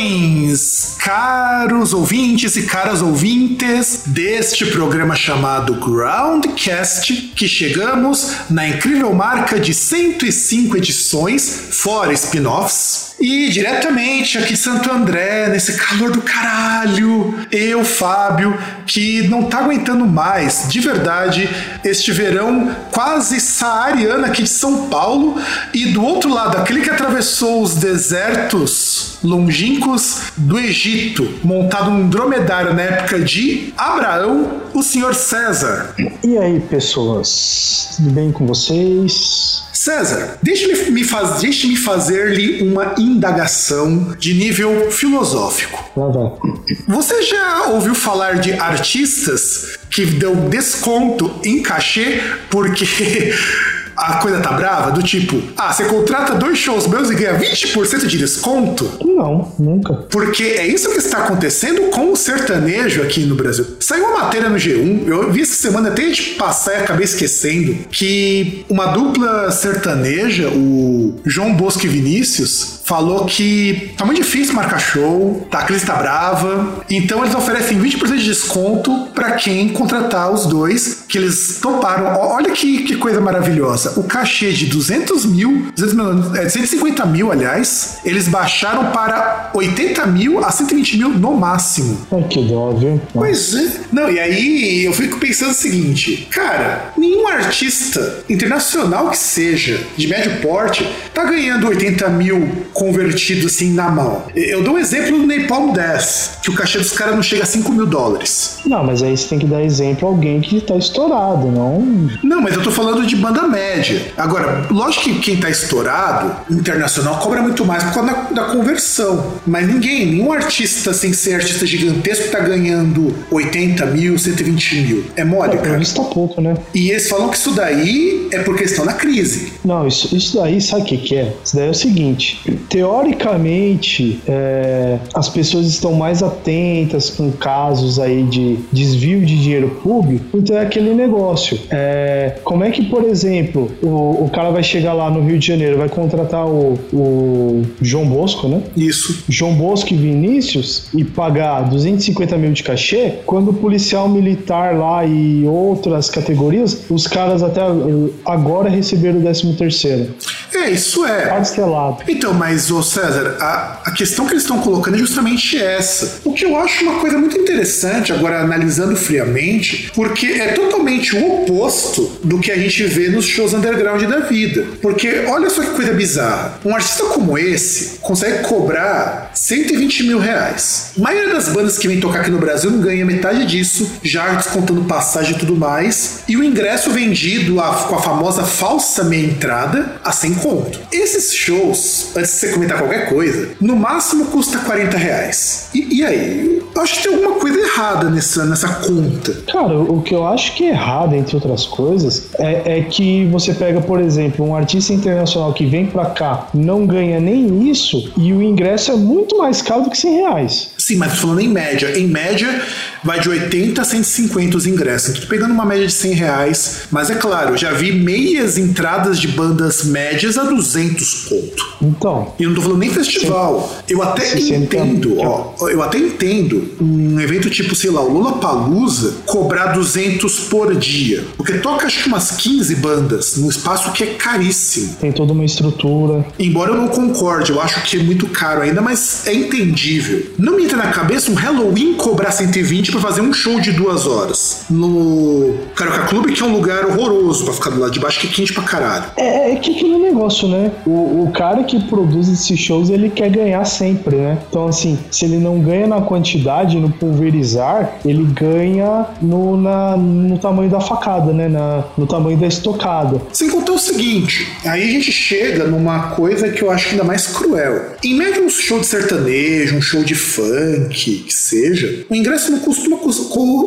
Saudações, caros ouvintes e caras ouvintes deste programa chamado Groundcast, que chegamos na incrível marca de 105 edições, fora spin-offs. E diretamente aqui de Santo André, nesse calor do caralho, eu, Fábio, que não tá aguentando mais, de verdade, este verão quase saariano aqui de São Paulo, e do outro lado, aquele que atravessou os desertos longínquos do Egito, montado num dromedário na época de Abraão, o senhor César. E aí, pessoas? Tudo bem com vocês? César, deixe-me me faz, deixe fazer-lhe uma indagação de nível filosófico. Vai. Você já ouviu falar de artistas que dão desconto em cachê porque a coisa tá brava? Do tipo, ah, você contrata dois shows meus e ganha 20% de desconto? Não, nunca. Porque é isso que está acontecendo com o sertanejo aqui no Brasil. Saiu uma matéria no G1, eu vi essa semana até de passar e acabei esquecendo, que uma dupla sertaneja, o João Bosco e Vinícius, falou que tá muito difícil marcar show, tá, a crise tá brava, então eles oferecem 20% de desconto para quem contratar os dois, que eles toparam. Olha que, que coisa maravilhosa. O cachê de 200 mil, 200 mil é, 150 mil, aliás, eles baixaram para 80 mil a 120 mil no máximo. Ai, que dó, viu? Pois é. Não, e aí eu fico pensando o seguinte, cara, nenhum artista internacional que seja, de médio porte, tá ganhando 80 mil convertido assim na mão. Eu dou um exemplo do Napalm Death, que o cachê dos caras não chega a 5 mil dólares. Não, mas aí você tem que dar exemplo a alguém que tá estourado, não. Não, mas eu tô falando de banda média. Agora, lógico que quem tá estourado, internacional, cobra muito mais por causa da, da conversão. Mas ninguém, nenhum artista sem ser artista gigantesco tá ganhando 80 mil, 120 mil. É mole, É, cara. isso tá pouco, né? E eles falam que isso daí é porque estão na crise. Não, isso, isso daí, sabe o que, que é? Isso daí é o seguinte: teoricamente, é, as pessoas estão mais atentas com casos aí de desvio de dinheiro público, então é aquele negócio. É, como é que, por exemplo, o, o cara vai chegar lá no Rio de Janeiro, vai contratar o, o João Bosco, né? Isso. João Bosco e Vinícius e pagar 250 mil de cachê, quando o policial militar lá e outras categorias, os caras até agora receberam o 13 terceiro. É, isso é. Parcelado. Então, mas, ô César, a, a questão que eles estão colocando é justamente essa. O que eu acho uma coisa muito interessante, agora analisando friamente, porque é totalmente o oposto do que a gente vê nos shows underground da vida. Porque olha só que coisa bizarra. Um artista como esse consegue cobrar 120 mil reais. A maioria das bandas que vem tocar aqui no Brasil não ganha metade disso, já descontando passagem e tudo mais. E o ingresso vendido a- com a famosa falsa meia entrada a 100 conto. Esses shows, antes você comentar qualquer coisa, no máximo custa 40 reais. E, e aí? Eu acho que tem alguma coisa errada nessa, nessa conta. Cara, o que eu acho que é errado, entre outras coisas, é, é que você pega, por exemplo, um artista internacional que vem pra cá, não ganha nem isso, e o ingresso é muito mais caro do que 100 reais. Sim, mas tô falando em média. Em média, vai de 80 a 150 os ingressos. Tô pegando uma média de 100 reais. Mas é claro, já vi meias entradas de bandas médias a 200 conto. Então, E eu não tô falando nem festival. Eu até Sim, sim, entendo, ó, eu até entendo um evento tipo, sei lá, o Lollapalooza cobrar 200 por dia. Porque toca acho que umas 15 bandas num espaço que é caríssimo. tem toda uma estrutura. Embora eu não concorde, eu acho que é muito caro ainda, mas é entendível. Não me entra na cabeça um Halloween cobrar 120 para fazer um show de duas horas. No Carioca Clube, que é um lugar horroroso para ficar do lado de baixo, que é quente pra caralho. É, é que aquele negócio, né? O, o cara que produz esses shows, ele quer ganhar sempre, né? Então, assim, se ele não ganha na quantidade, no pulverizar, ele ganha no, na, no tamanho da facada, né? Na, no tamanho da estocada. Sem contar o seguinte, aí a gente chega numa coisa que eu acho ainda mais cruel. Em média, um show de sertanejo, um show de funk, que seja, o ingresso não costuma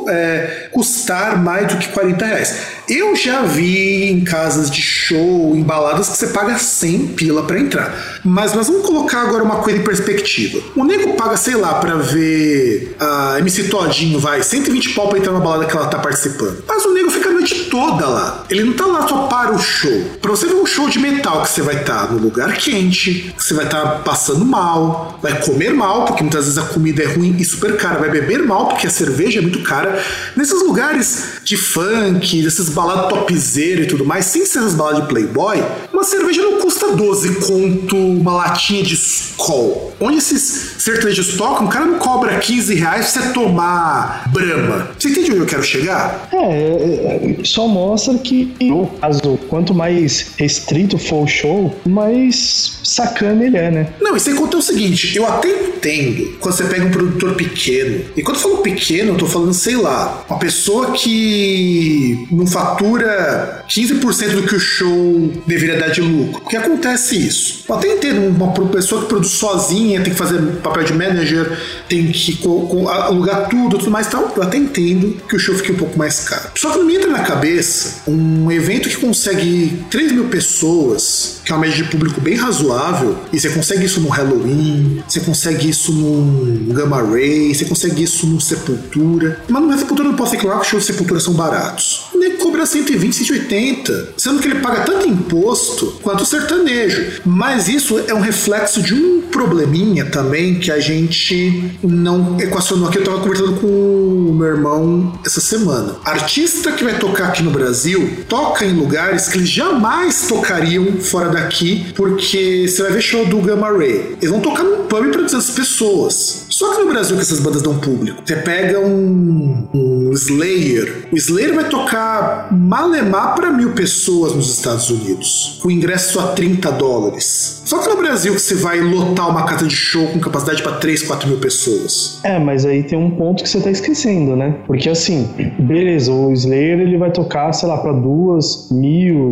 é, custar mais do que 40 reais. Eu já vi em casas de show, em baladas, que você paga 100 pila para entrar. Mas nós vamos colocar agora uma coisa em perspectiva. O nego paga, sei lá, para ver a MC Todinho, vai, 120 pau pra entrar na balada que ela tá participando. Mas o nego fica a noite toda lá. Ele não tá lá só para o show. Pra você ver um show de metal que você vai estar tá no lugar quente, que você vai estar tá passando mal, vai comer mal, porque muitas vezes a comida é ruim e super cara, vai beber mal, porque a cerveja é muito cara. Nesses lugares de funk, desses baladas topzera e tudo mais, sem ser as baladas de playboy, uma cerveja não custa 12 conto uma latinha de Skol. Onde esses sertanejos tocam, o cara não cobra 15 reais pra você tomar brama. Você entende onde eu quero chegar? É, é, é, só mostra que, no caso, quanto mais restrito for o show, mais sacana ele é, né? Não, e sem contar o seguinte, eu até entendo quando você pega um produtor pequeno, e quando eu falo pequeno, eu tô falando, sei lá, uma pessoa que não fatura 15% do que o show deveria dar de lucro. Porque acontece isso. Eu até entendo uma pessoa que produz sozinha, tem que fazer papel de manager, tem que alugar tudo, tudo mais tal. Eu até entendo que o show fique um pouco mais caro. Só que não me entra na cabeça um evento que consegue 3 mil pessoas, que é uma média de público bem razoável, e você consegue isso no Halloween, você consegue isso no Gamma Ray, você consegue isso no Sepultura. Mas no Sepultura não posso reclamar que os shows de Sepultura são baratos. Nego cobra 120, 180, sendo que ele paga tanto imposto quanto o sertanejo. Mas isso é um reflexo de um probleminha também que a gente não equacionou aqui. Eu tava conversando com o meu irmão essa semana. Artista que vai tocar aqui no Brasil toca em lugares que eles jamais tocariam fora daqui, porque você vai ver show do Gamma Ray. Eles vão tocar num pub para 200 pessoas. Só que no Brasil que essas bandas dão público. Você pega um, um Slayer. O Slayer vai tocar malemar para mil pessoas nos Estados Unidos. Com ingresso a 30 dólares. Só que no Brasil que você vai lotar uma casa de show com capacidade para 3, 4 mil pessoas. É, mas aí tem um ponto que você tá esquecendo, né? Porque assim, beleza, o Slayer ele vai tocar, sei lá, para duas mil,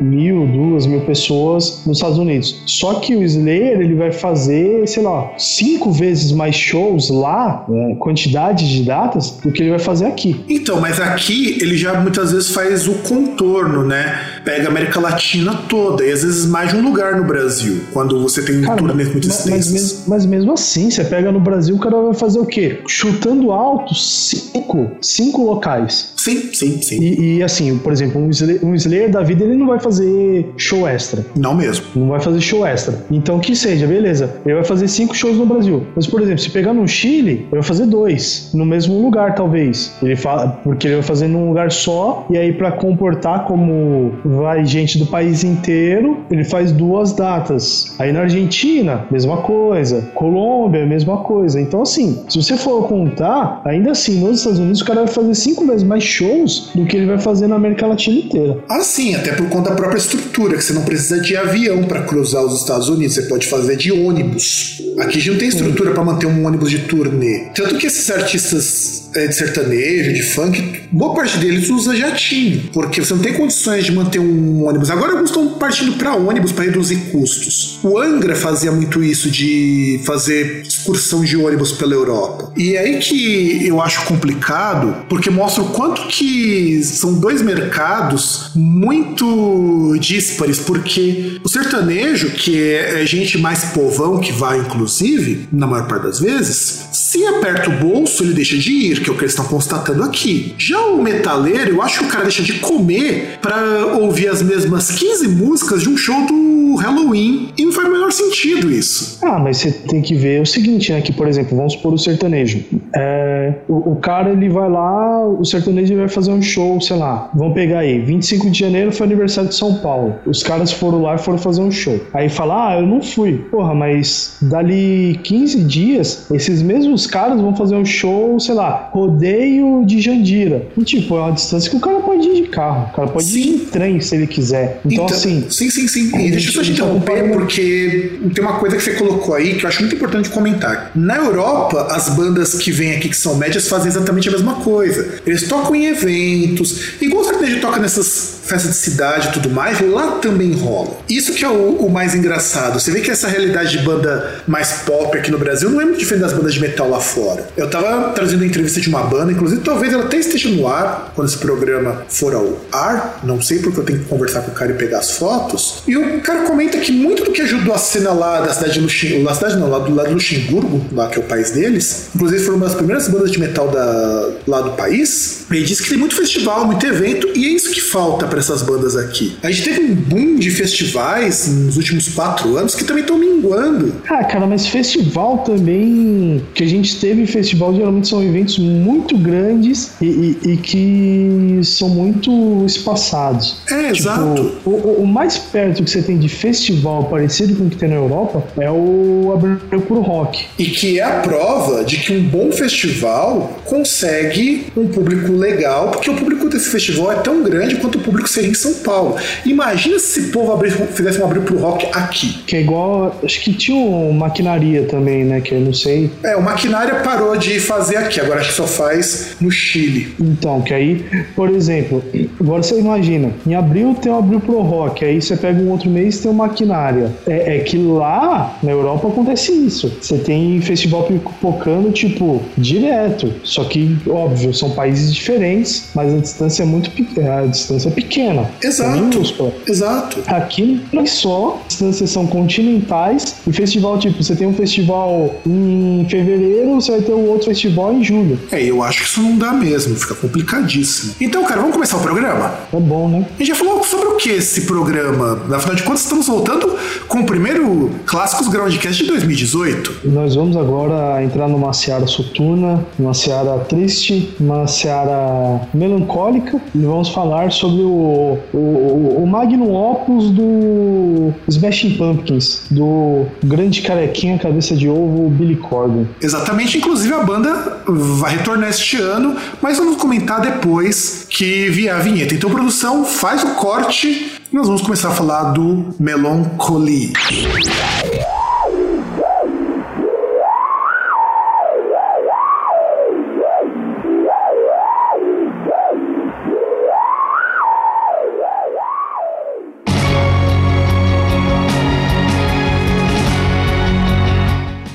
mil, duas mil pessoas nos Estados Unidos. Só que o Slayer ele vai fazer, sei lá, cinco vezes mais shows lá, né, quantidade de datas, do que ele vai fazer aqui. Então, mas aqui ele já muitas vezes faz o contorno, né? Pega a América Latina toda, e às vezes mais de um lugar no Brasil. Quando você tem cara, turnês muito mas, mas, mesmo, mas mesmo assim, você pega no Brasil, o cara vai fazer o quê? Chutando alto, cinco, cinco locais. Sim, sim, sim. E, e assim, por exemplo, um Slayer, um Slayer da vida, ele não vai fazer show extra. Não mesmo. Não vai fazer show extra. Então, que seja, beleza. Ele vai fazer cinco shows no Brasil. Mas, por exemplo, se pegar no Chile, ele vai fazer dois. No mesmo lugar, talvez. Ele fala, porque ele vai fazer num lugar só, e aí para comportar como vai gente do país inteiro, ele faz duas datas. Aí na Argentina, mesma coisa. Colômbia, mesma coisa. Então, assim, se você for contar, ainda assim, nos Estados Unidos, o cara vai fazer cinco vezes mais shows do que ele vai fazer na América Latina inteira. Ah, sim, até por conta da própria estrutura, que você não precisa de avião para cruzar os Estados Unidos, você pode fazer de ônibus. Aqui já não tem estrutura para manter um ônibus de turnê. Tanto que esses artistas de sertanejo, de funk, boa parte deles usa jatinho, porque você não tem condições de manter um ônibus. Agora alguns estão partindo para ônibus para reduzir custos. O Angra fazia muito isso de fazer excursão de ônibus pela Europa. E é aí que eu acho complicado, porque mostra o quanto que são dois mercados muito díspares, porque o sertanejo, que é gente mais povão que vai, inclusive, na maior parte das vezes, se aperta o bolso, ele deixa de ir que é o que eles estão constatando aqui. Já o metaleiro, eu acho que o cara deixa de comer para ouvir as mesmas 15 músicas de um show do Halloween e não faz o menor sentido isso. Ah, mas você tem que ver o seguinte, né? Que, por exemplo, vamos supor o sertanejo. É, o, o, cara, ele vai lá, o sertanejo vai fazer um show, sei lá, vamos pegar aí, 25 de janeiro foi aniversário de São Paulo. Os caras foram lá e foram fazer um show. Aí fala, ah, eu não fui. Porra, mas dali 15 dias, esses mesmos caras vão fazer um show, sei lá, rodeio de Jandira. E, tipo, é uma distância que o cara pode ir de carro, o cara pode sim. ir de trem se ele quiser. Então, então assim. Sim, sim, sim. E deixa eu só te interromper, porque tem uma coisa que você colocou aí que eu acho muito importante comentar. Na Europa, as bandas que vêm aqui, que são médias, fazem exatamente a mesma coisa. Eles tocam em eventos, igual o sertanejo toca nessas festas de cidade e tudo mais, lá também rola. Isso que é o, o, mais engraçado. Você vê que essa realidade de banda mais pop aqui no Brasil não é muito diferente das bandas de metal lá fora. Eu tava trazendo a entrevista de uma banda, inclusive talvez ela até esteja no ar quando esse programa for ao ar, não sei porque eu tenho que conversar com o cara e pegar as fotos. E o cara comenta que muito do que ajudou a cena lá da cidade de Luxemburgo, da cidade não, lá do lado Luxemburgo, lá que é o país deles, inclusive foram uma das primeiras bandas de metal da, lá do país, ele disse que tem muito festival, muito evento, e é isso que falta para essas bandas aqui. A gente teve um boom de festivais nos últimos quatro anos que também estão minguando. Ah, cara, mas festival também. que a gente teve festival geralmente são eventos muito grandes e, e, e que são muito espaçados. É, tipo, exato. O, o, mais perto que você tem de festival parecido com o que tem na Europa é o Abril pro Rock. E que é a prova de que um bom festival consegue um público legal, porque o público desse festival é tão grande quanto o público seria em São Paulo. Imagina se esse povo abrir, fizesse um abrir pro rock aqui. Que é igual. Acho que tinha um maquinaria também, né? Que eu não sei. É, o maquinária parou de fazer aqui, agora acho que só faz no Chile. Então, que aí, por exemplo, agora você imagina, em abril tem o abril pro rock, aí você pega um outro mês tem o maquinária. É, é que lá na Europa acontece isso. Você tem festival pipocando, tipo, direto. Só que, óbvio, são países diferentes, mas a distância é muito pequena. A distância é pequena. Exato. É exato. Aqui não só, distâncias são continentais. E festival, tipo, você tem um festival em fevereiro, você vai ter um outro festival em julho. É, eu acho que isso não dá mesmo, fica complicadíssimo. Então, cara, vamos começar o programa? É bom, né? A gente já falou sobre o que esse programa? Afinal de contas, estamos voltando com o primeiro Clássicos Groundcast de 2018. Nós vamos agora entrar numa seara soturna, uma seara triste, uma seara melancólica e vamos falar sobre o, o, o Magnum Opus do Smashing Pumpkins, do grande carequinha cabeça de ovo Billy Corgan. Exatamente, inclusive a banda vai retornar este ano, mas vamos comentar depois que vier a vinheta. Então, produção, faz o corte nós vamos começar a falar do Melancholy.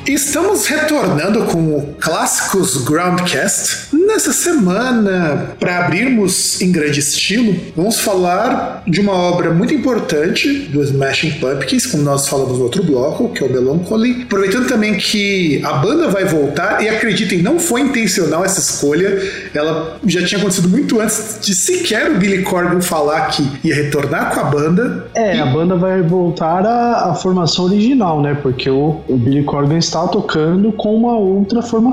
Estamos retornando com o Clássicos Groundcast. Nessa semana, para abrirmos em grande estilo, vamos falar de uma obra muito importante do Smashing Pumpkins, como nós falamos no outro bloco, que é o Melancholy. Aproveitando também que a banda vai voltar, e acreditem, não foi intencional essa escolha, ela já tinha acontecido muito antes de sequer o Billy Corgan falar que ia retornar com a banda. É, e... a banda vai voltar à, à formação original, né? Porque o, o Billy Corgan está tocando com uma outra formação.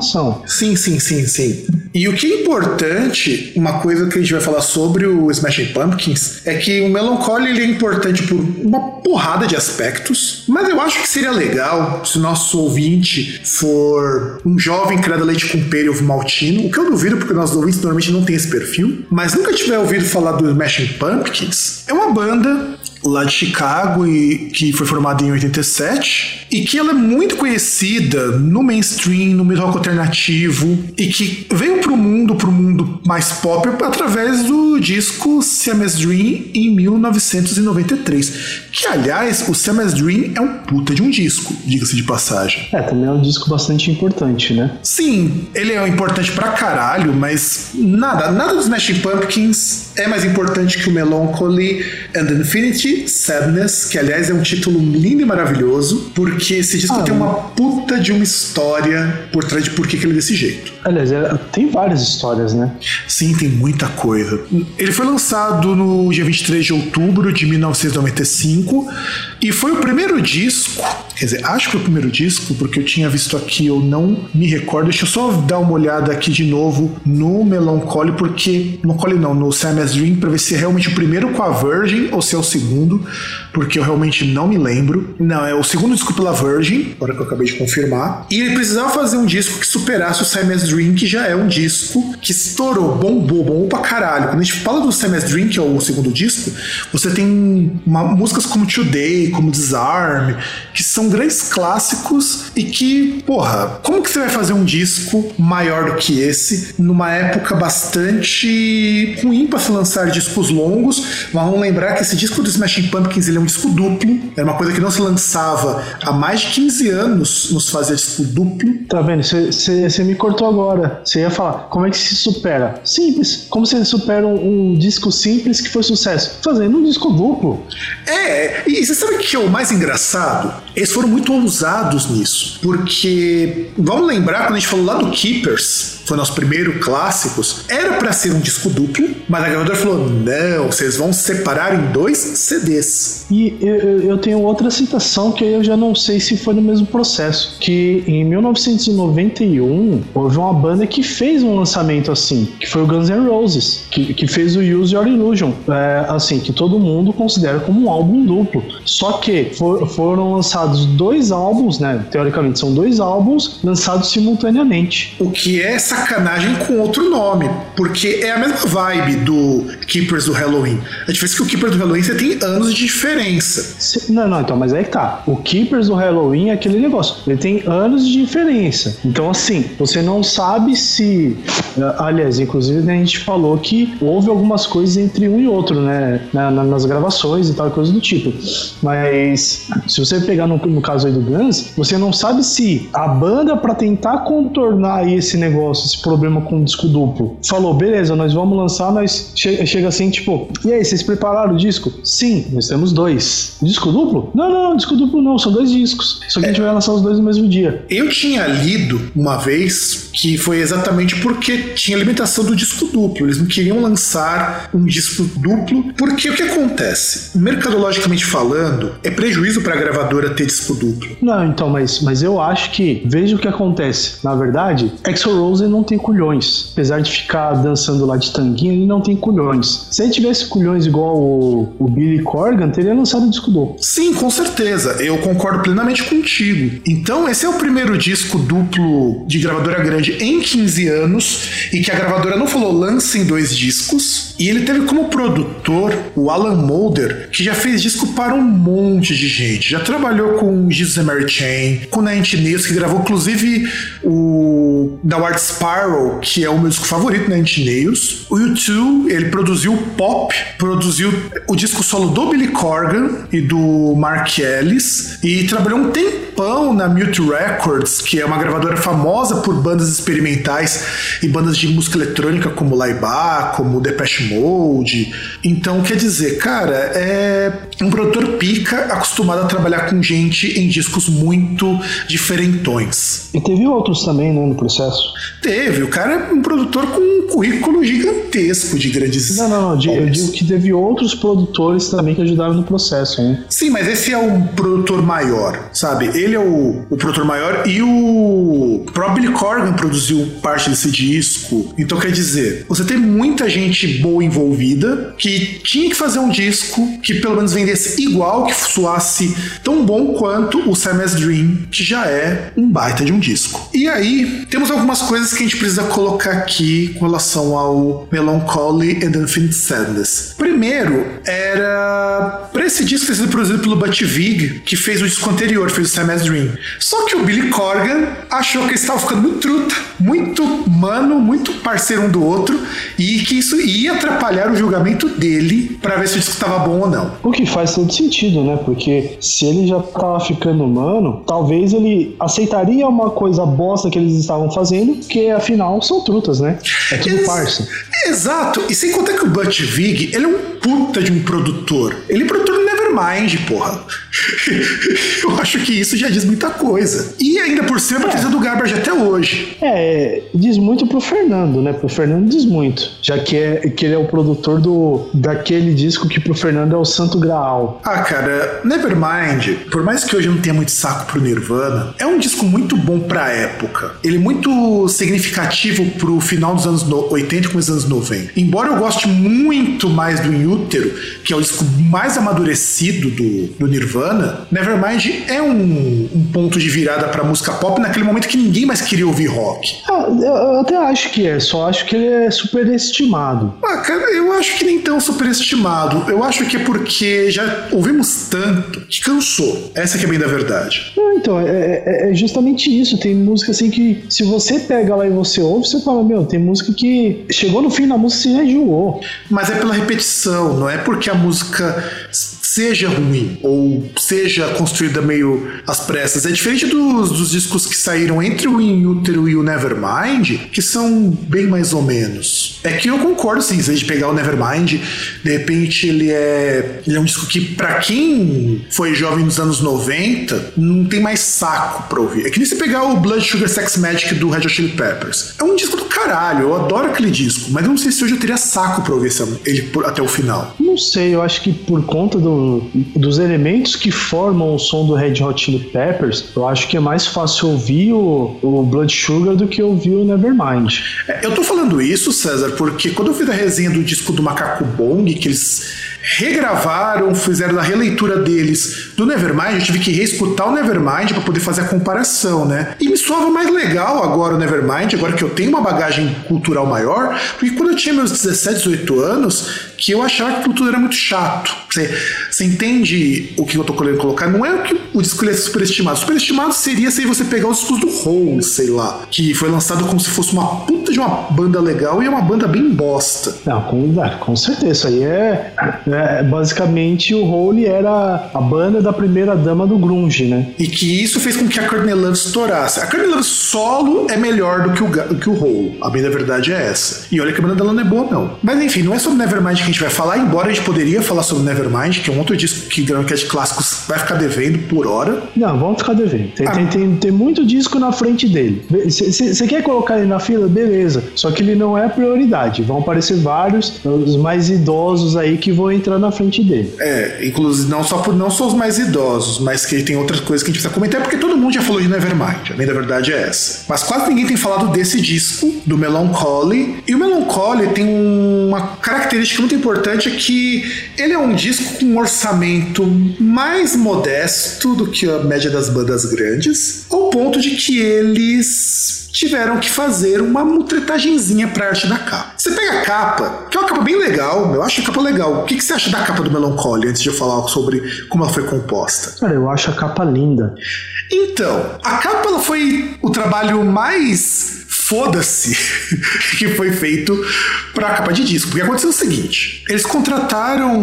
Sim, sim, sim, sim. E o que é importante, uma coisa que a gente vai falar sobre o Smashing Pumpkins, é que o Melancholy ele é importante por uma porrada de aspectos, mas eu acho que seria legal se o nosso ouvinte for um jovem criado leite com pera e maltino, o que eu duvido porque nossos ouvintes normalmente não têm esse perfil, mas nunca tiver ouvido falar do Smashing Pumpkins, é uma banda lá de Chicago e que foi formada em 87 e que ela é muito conhecida no mainstream, no meio rock alternativo e que veio pro mundo, pro mundo mais pop através do disco Siamese Dream em 1993. Que aliás, o Siamese Dream é um puta de um disco, diga-se de passagem. É, também é um disco bastante importante, né? Sim, ele é importante pra caralho, mas nada, nada dos Smashing Pumpkins é mais importante que o Melancholy and Infinity Sadness, que aliás é um título lindo e maravilhoso, porque esse disco Ah, tem uma puta de uma história por trás de por que ele é desse jeito. Aliás, é- tem várias histórias, né? Sim, tem muita coisa. Ele foi lançado no dia 23 de outubro de 1995 e foi o primeiro disco, quer dizer, acho que foi o primeiro disco, porque eu tinha visto aqui, eu não me recordo. Deixa eu só dar uma olhada aqui de novo no Melancholy, porque. Melancholy não, no Siamese Dream, pra ver se é realmente o primeiro com a Virgin ou se é o segundo, porque eu realmente não me lembro. Não, é o segundo disco pela Virgin, agora que eu acabei de confirmar. E ele precisava fazer um disco que superasse o Siamese Dream, que já é um disco que estourou, bombou, bombou pra caralho. Quando a gente fala do Siamese Dream, que é o segundo disco, você tem uma- músicas como Today, como Disarm, que são grandes clássicos e que, porra, como que você vai fazer um disco maior do que esse numa época bastante ruim pra se lançar discos longos? Mas vamos lembrar que esse disco do Smashing Pumpkins ele é um disco duplo, era uma coisa que não se lançava há mais de 15 anos nos fazer disco duplo. Tá vendo? Você me cortou agora. Você ia falar, como é que se supera? Simples. Como você supera um, um disco simples que foi sucesso? Fazendo um disco duplo. É, e você sabe o que é o mais engraçado? Eles foram muito ousados nisso. Porque, vamos lembrar, quando a gente falou lá do Keepers, foi nosso primeiro clássicos, era pra ser um disco duplo, mas a gravadora falou: não, vocês vão separar em dois CDs. E eu, eu- tenho outra citação que eu já não sei se foi no mesmo processo. Que em 1991 houve uma banda que fez um lançamento assim, que foi o Guns N' Roses, que, que fez o Use Your Illusion, é, assim, que todo mundo considera como um álbum duplo. Só que for- foram lançados dois álbuns, né? Teoricamente são dois álbuns lançados simultaneamente. O que é sacanagem com outro nome, porque é a mesma vibe do Keepers do Halloween. A diferença é que o Keepers do Halloween você tem anos de diferença. Não, não, então, mas aí que tá. O Keepers do Halloween é aquele negócio. Ele tem anos de diferença. Então, assim, você não sabe se. eh, Aliás, inclusive, né, a gente falou que houve algumas coisas entre um e outro, né? na- na- nas gravações e tal, coisa do tipo. Mas, se você pegar no, no caso aí do Guns, você não sabe se a banda, pra tentar contornar esse negócio, esse problema com o disco duplo, falou: beleza, nós vamos lançar, nós che- chega assim, tipo, e aí, vocês prepararam o disco? Sim, nós temos dois. Disco duplo? Não, não, disco duplo não, são dois discos. Só que a gente vai lançar os dois no mesmo dia. Eu tinha lido uma vez que foi exatamente porque tinha limitação do disco duplo. Eles não queriam lançar um disco duplo, porque o que acontece? Mercadologicamente falando, é prejuízo para a gravadora ter disco duplo. Não, então, mas, mas eu acho que, veja o que acontece. Na verdade, Axel Rose não tem culhões. Apesar de ficar dançando lá de tanguinha, ele não tem culhões. Se ele tivesse culhões igual o, o Billy Corgan, teria lançado o disco duplo. Sim, com certeza. Eu concordo plenamente contigo. Então, esse é o primeiro disco duplo de gravadora grande em 15 anos e que a gravadora não falou lancem dois discos. E ele teve como produtor o Alan Mulder, que já fez disco para um monte de gente. Já trabalhou com Jesus Mary Chain, com Nine Nails, que gravou inclusive o da Ward Spiral, que é o meu disco favorito, Nine Nails. O U2, ele produziu pop, produziu o disco solo do Billy Corgan e do Mark Ellis e trabalhou um tempão na Mute Records, que é uma gravadora famosa por bandas experimentais e bandas de música eletrônica como Laibá, como Depeche Mode. Então, quer dizer, cara, é um produtor pica acostumado a trabalhar com gente em discos muito diferentões. E teve outros também, né, no processo. Teve, o cara é um produtor com um currículo gigantesco de grandes. Não, não, não. Eu digo que teve outros produtores também que ajudaram no processo, né? Sim, mas esse é um produtor maior, sabe? Ele é o, o produtor maior e o próprio Billy Corgan produziu parte desse disco. Então quer dizer, você tem muita gente boa envolvida que tinha que fazer um disco que pelo menos vendesse igual, que soasse tão bom quanto o Siamese Dream, que já é um baita de um disco. E aí, temos algumas coisas que a gente precisa colocar aqui com relação ao Melancholy and Infinite Sadness. Primeiro, era para esse disco ter sido produzido pelo Butch Vig, que fez o disco anterior, fez o Siamese Dream. Só que o Billy Corgan achou que eles estavam ficando muito truta, muito mano, muito parceiro um do outro, e que isso ia atrapalhar o julgamento dele para ver se o disco estava bom ou não. O que faz todo sentido, né? Porque se ele já tava ficando humano, talvez ele aceitaria uma coisa bosta que eles estavam fazendo, que afinal são trutas, né? É tudo Ex- parça. Exato. E sem contar que o Butch Vig, ele é um puta de um produtor. Ele é produtor Nevermind, porra. Eu acho que isso já diz muita coisa. E ainda por cima, é. precisa do Garbage até hoje. É, diz muito pro Fernando, né? Pro Fernando diz muito. Já que, é, que ele é o produtor do, daquele disco que pro Fernando é o Santo Graal. Ah, cara, Nevermind, por mais que hoje eu não tenha muito saco pro Nirvana, é um disco muito bom pra época. Ele é muito significativo pro final dos anos 80 e começo dos anos 90. Embora eu goste muito mais do In Utero, que é o disco mais amadurecido do, do Nirvana, Nevermind é um, um ponto de virada pra música pop naquele momento que ninguém mais queria ouvir rock. Ah, eu até acho que é, só acho que ele é superestimado. Ah, cara, eu acho que nem tão superestimado. Eu acho que é porque já ouvimos tanto que cansou. Essa que é bem da verdade. Não, então, é, é, é justamente isso. Tem música assim que se você pega lá e você ouve, você fala, meu, tem música que chegou no fim da música e se enjoou. Mas é pela repetição, não é porque a música seja ruim ou seja construída meio às pressas. É diferente dos, dos discos que saíram entre o In Utero e o Nevermind, que são bem mais ou menos. É que eu concordo, sim, se a gente pegar o Nevermind, de repente ele é, ele é um disco que, para quem foi jovem nos anos 90, não tem mais saco pra ouvir. É que nem você pegar o Blood Sugar Sex Magic do Red Hot Chili Peppers. É um disco do caralho, eu adoro aquele disco, mas eu não sei se hoje eu teria saco pra ouvir ele até o final. Não sei, eu acho que por conta do dos elementos que formam o som do Red Hot Chili Peppers, eu acho que é mais fácil ouvir o, o Blood Sugar do que ouvir o Nevermind. É, eu tô falando isso, César, porque quando eu fiz a resenha do disco do Macaco Bong, que eles regravaram, fizeram a releitura deles do Nevermind, eu tive que reescutar o Nevermind para poder fazer a comparação, né? E me soava mais legal agora o Nevermind, agora que eu tenho uma bagagem cultural maior, porque quando eu tinha meus 17, 18 anos, que eu achava que tudo era muito chato. Você, você entende o que eu tô querendo colocar? Não é o que o disco é superestimado. Superestimado seria se você pegar os discos do Hole, sei lá, que foi lançado como se fosse uma puta de uma banda legal e é uma banda bem bosta. Não, com, com certeza. Isso aí é, é, basicamente o Hole era a banda da primeira dama do grunge, né? E que isso fez com que a Courtney Love estourasse. A Courtney Love solo é melhor do que o, do que o Hole. A bem da verdade é essa. E olha que a banda dela não é boa, não. Mas enfim, não é sobre Nevermind que a gente vai falar, embora a gente poderia falar sobre Nevermind, que é um outro disco que Drumcast Clássicos vai ficar devendo por hora. Não, vamos ficar devendo. Tem, ah. tem, tem, tem, muito disco na frente dele. Você quer colocar ele na fila? Beleza. Só que ele não é prioridade. Vão aparecer vários, os mais idosos aí que vão entrar na frente dele. É, inclusive, não só, por, não só os mais idosos, mas que tem outras coisas que a gente precisa comentar, porque todo mundo já falou de Nevermind. A da verdade é essa. Mas quase ninguém tem falado desse disco, do Melancholy. E o Melancholy tem uma característica muito importante que ele é um disco com um orçamento mais modesto do que a média das bandas grandes, ao ponto de que eles tiveram que fazer uma mutretagenzinha pra arte da capa. Você pega a capa, que é uma capa bem legal, eu acho a capa legal. O que, que você acha da capa do Melancholy, antes de eu falar sobre como ela foi composta? Cara, eu acho a capa linda. Então, a capa ela foi o trabalho mais foda-se que foi feito para a capa de disco. Porque aconteceu o seguinte: eles contrataram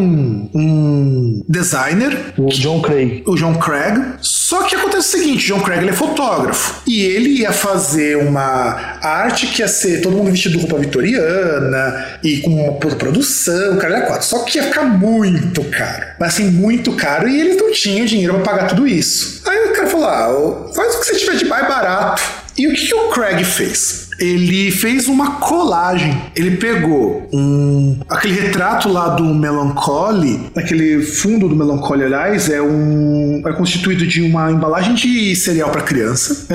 um designer, o John Craig. O John Craig. Só que acontece o seguinte: o John Craig ele é fotógrafo e ele ia fazer uma arte que ia ser todo mundo vestido de roupa vitoriana e com uma produção, cara, era quatro. Só que ia ficar muito caro, mas assim, muito caro e eles não tinham dinheiro para pagar tudo isso. Aí o cara falou: ah, faz o que você tiver de mais barato e o que, que o Craig fez? Ele fez uma colagem. Ele pegou um aquele retrato lá do Melancholy, aquele fundo do Melancholy, aliás, é um é constituído de uma embalagem de cereal para criança.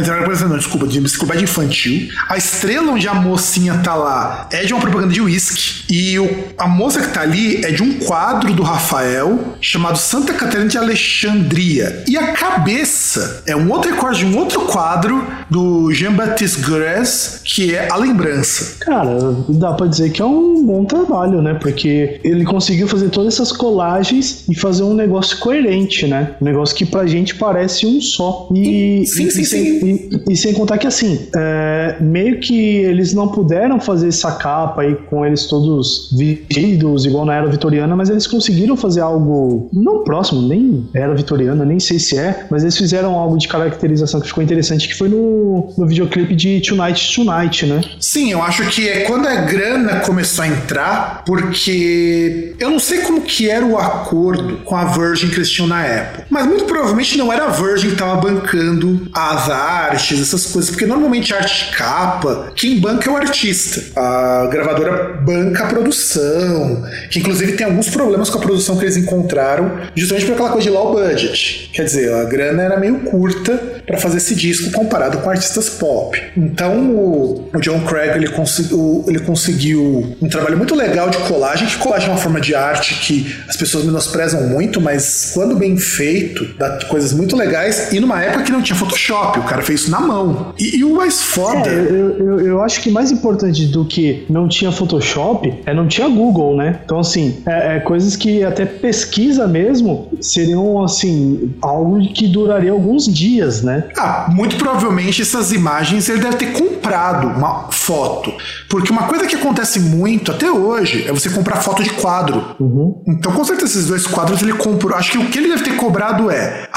Não, desculpa, de bicicleta infantil. A estrela onde a mocinha tá lá é de uma propaganda de whisky. E o, a moça que tá ali é de um quadro do Rafael chamado Santa Catarina de Alexandria. E a cabeça é um outro recorte de um outro quadro do Jean-Baptiste Grès, que é a lembrança. Cara, dá pra dizer que é um bom trabalho, né? Porque ele conseguiu fazer todas essas colagens e fazer um negócio coerente, né? Um negócio que pra gente parece um só. E, sim, e, sim, e, sim. E, e, sem contar que assim, é, meio que eles não puderam fazer essa capa aí com eles todos vestidos, igual na era vitoriana, mas eles conseguiram fazer algo não próximo, nem era vitoriana, nem sei se é, mas eles fizeram algo de caracterização que ficou interessante, que foi no, no videoclipe de Tonight Tonight Night, né? Sim, eu acho que é quando a grana começou a entrar, porque eu não sei como que era o acordo com a Virgin que eles tinham na época, mas muito provavelmente não era a Virgin que estava bancando as artes, essas coisas, porque normalmente arte de capa, quem banca é o artista. A gravadora banca a produção, que inclusive tem alguns problemas com a produção que eles encontraram, justamente por aquela coisa de low budget. Quer dizer, a grana era meio curta para fazer esse disco comparado com artistas pop. Então o, o John Craig ele, conseguiu, ele conseguiu um trabalho muito legal de colagem, que colagem é uma forma de arte que as pessoas menosprezam muito, mas quando bem feito, dá coisas muito legais e numa época que não tinha Photoshop, o cara fez isso na mão. E, e o mais foda. É, eu, eu, eu, acho que mais importante do que não tinha Photoshop é não tinha Google, né? Então, assim, é, é coisas que até pesquisa mesmo seriam, assim, algo que duraria alguns dias, né? Ah, muito provavelmente essas imagens ele deve ter comprado uma foto. Porque uma coisa que acontece muito até hoje é você comprar foto de quadro. Uhum. Então, com certeza, esses dois quadros ele comprou. Acho que o que ele deve ter cobrado é.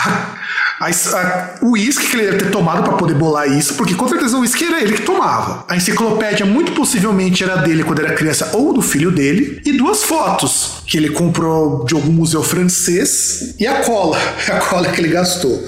A, a, o uísque que ele deve ter tomado para poder bolar isso, porque com certeza o uísque era ele que tomava. A enciclopédia muito possivelmente era dele quando era criança ou do filho dele, e duas fotos que ele comprou de algum museu francês e a cola, a cola que ele gastou.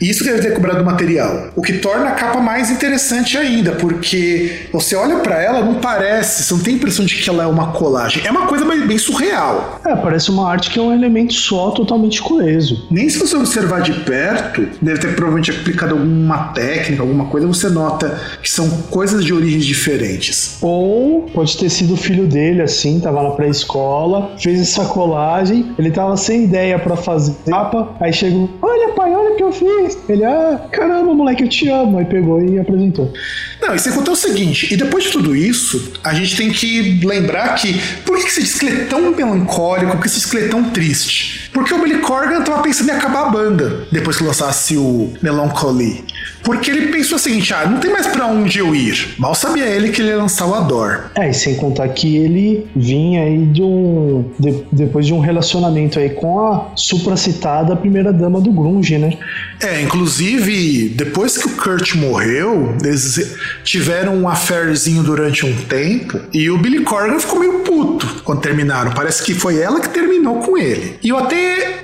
E isso deve ter cobrado o material. O que torna a capa mais interessante ainda, porque você olha para ela, não parece, você não tem a impressão de que ela é uma colagem. É uma coisa bem surreal. É, parece uma arte que é um elemento só, totalmente coeso. Nem se você observar de perto, deve ter provavelmente aplicado alguma técnica, alguma coisa, você nota que são coisas de origens diferentes. Ou pode ter sido o filho dele, assim, tava na pré-escola, fez essa colagem, ele tava sem ideia para fazer capa, aí chegou, olha pai, olha o que eu fiz. Ele, ah, caramba, moleque, eu te amo. Aí pegou e apresentou. Não, e contou o seguinte, e depois de tudo isso, a gente tem que lembrar que por que esse disco é tão melancólico, por que esse disco é tão triste? Porque o Billy Corgan tava pensando em acabar a banda depois que lançasse o Melancholy. Porque ele pensou o seguinte: ah, não tem mais para onde eu ir. Mal sabia ele que ele ia lançar o Ador. É, e sem contar que ele vinha aí de um. De, depois de um relacionamento aí com a supracitada primeira dama do Grunge, né? É, inclusive, depois que o Kurt morreu, eles tiveram um affairzinho durante um tempo e o Billy Corgan ficou meio puto quando terminaram. Parece que foi ela que terminou com ele. E eu até,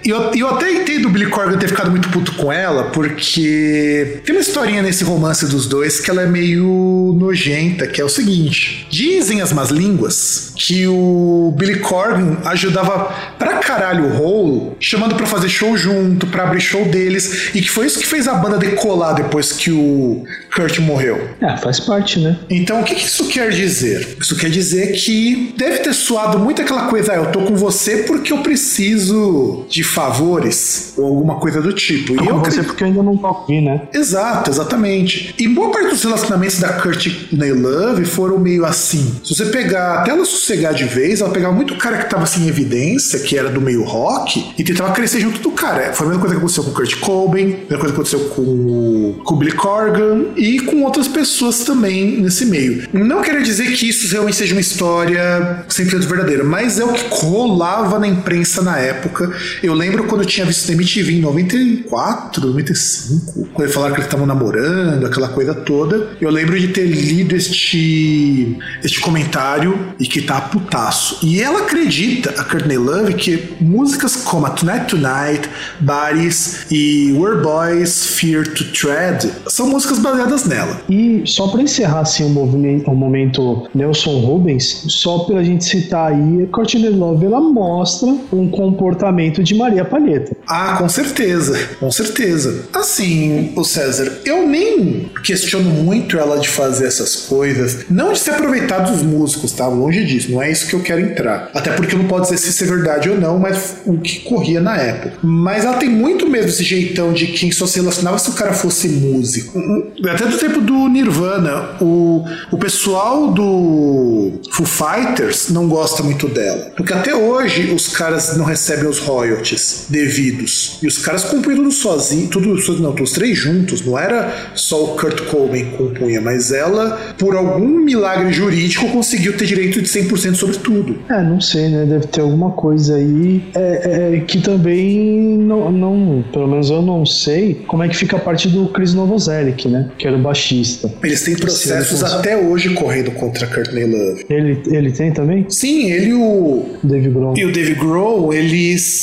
eu, eu até entendo o Billy Corgan ter ficado muito puto com ela, porque tem uma historinha nesse romance dos dois que ela é meio nojenta, que é o seguinte: dizem as más línguas que o Billy Corgan ajudava pra caralho o Hole, chamando para fazer show junto, para abrir show deles, e que foi isso que fez a banda decolar depois que o Kurt morreu. É, faz parte, né? Então o que, que isso quer dizer? Isso quer dizer que deve ter soado muito aquela coisa, ah, eu tô com você porque eu preciso de favores, ou alguma coisa do tipo. Tô e com eu você acredito- porque eu ainda não toquei, né? Exato, exatamente. E boa parte dos relacionamentos da Kurt e Nail Love foram meio assim. Se você pegar, até ela sossegar de vez, ela pegava muito cara que tava sem evidência, que era do meio rock, e tentava crescer junto do cara. Foi a mesma coisa que aconteceu com o Kurt Cobain, a mesma coisa que aconteceu com o, com o Billy Corgan e com outras pessoas também nesse meio. Não quero dizer que isso realmente seja uma história 100% verdadeira, mas é o que rolava na imprensa na época. Eu lembro quando eu tinha visto na MTV em 94, 95, quando eles falaram que eles estavam namorando, aquela coisa toda. Eu lembro de ter lido este, este comentário e que tá putaço. E ela acredita, a Courtney Love, que músicas como a Tonight Tonight, Bodies e Where Boys Fear to Tread são músicas baseadas nela. E só para encerrar assim, o, movimento, o momento Nelson Rubens, só pela gente citar aí, Courtney Love ela mostra um comportamento de Maria Palheta. Ah, com certeza, com certeza. Assim, o César, eu nem questiono muito ela de fazer essas coisas, não de se aproveitar dos músicos, tá? Longe disso, não é isso que eu quero entrar. Até porque não pode dizer se isso é verdade ou não, mas o que corria na época. Mas ela tem muito mesmo esse jeitão de quem só se relacionava se o cara fosse músico. Até do tempo do Nirvana, o, o pessoal do Foo Fighters não gosta muito dela. Porque até hoje os caras não recebem os royalties devidos. E os caras compunham tudo sozinho, tudo, não, os três juntos. Não era só o Kurt Cobain que compunha, mas ela, por algum milagre jurídico, conseguiu ter direito de 100% sobre tudo. É, não sei, né? Deve ter alguma coisa aí é, é, que também não, não, pelo menos eu não sei como é que fica a parte do Chris Novoselic, né? Que era o baixista. Eles têm processos até hoje correndo contra Courtney Love. Ele, ele tem também? Sim, ele e o. Dave Grohl. E o Dave Grohl, eles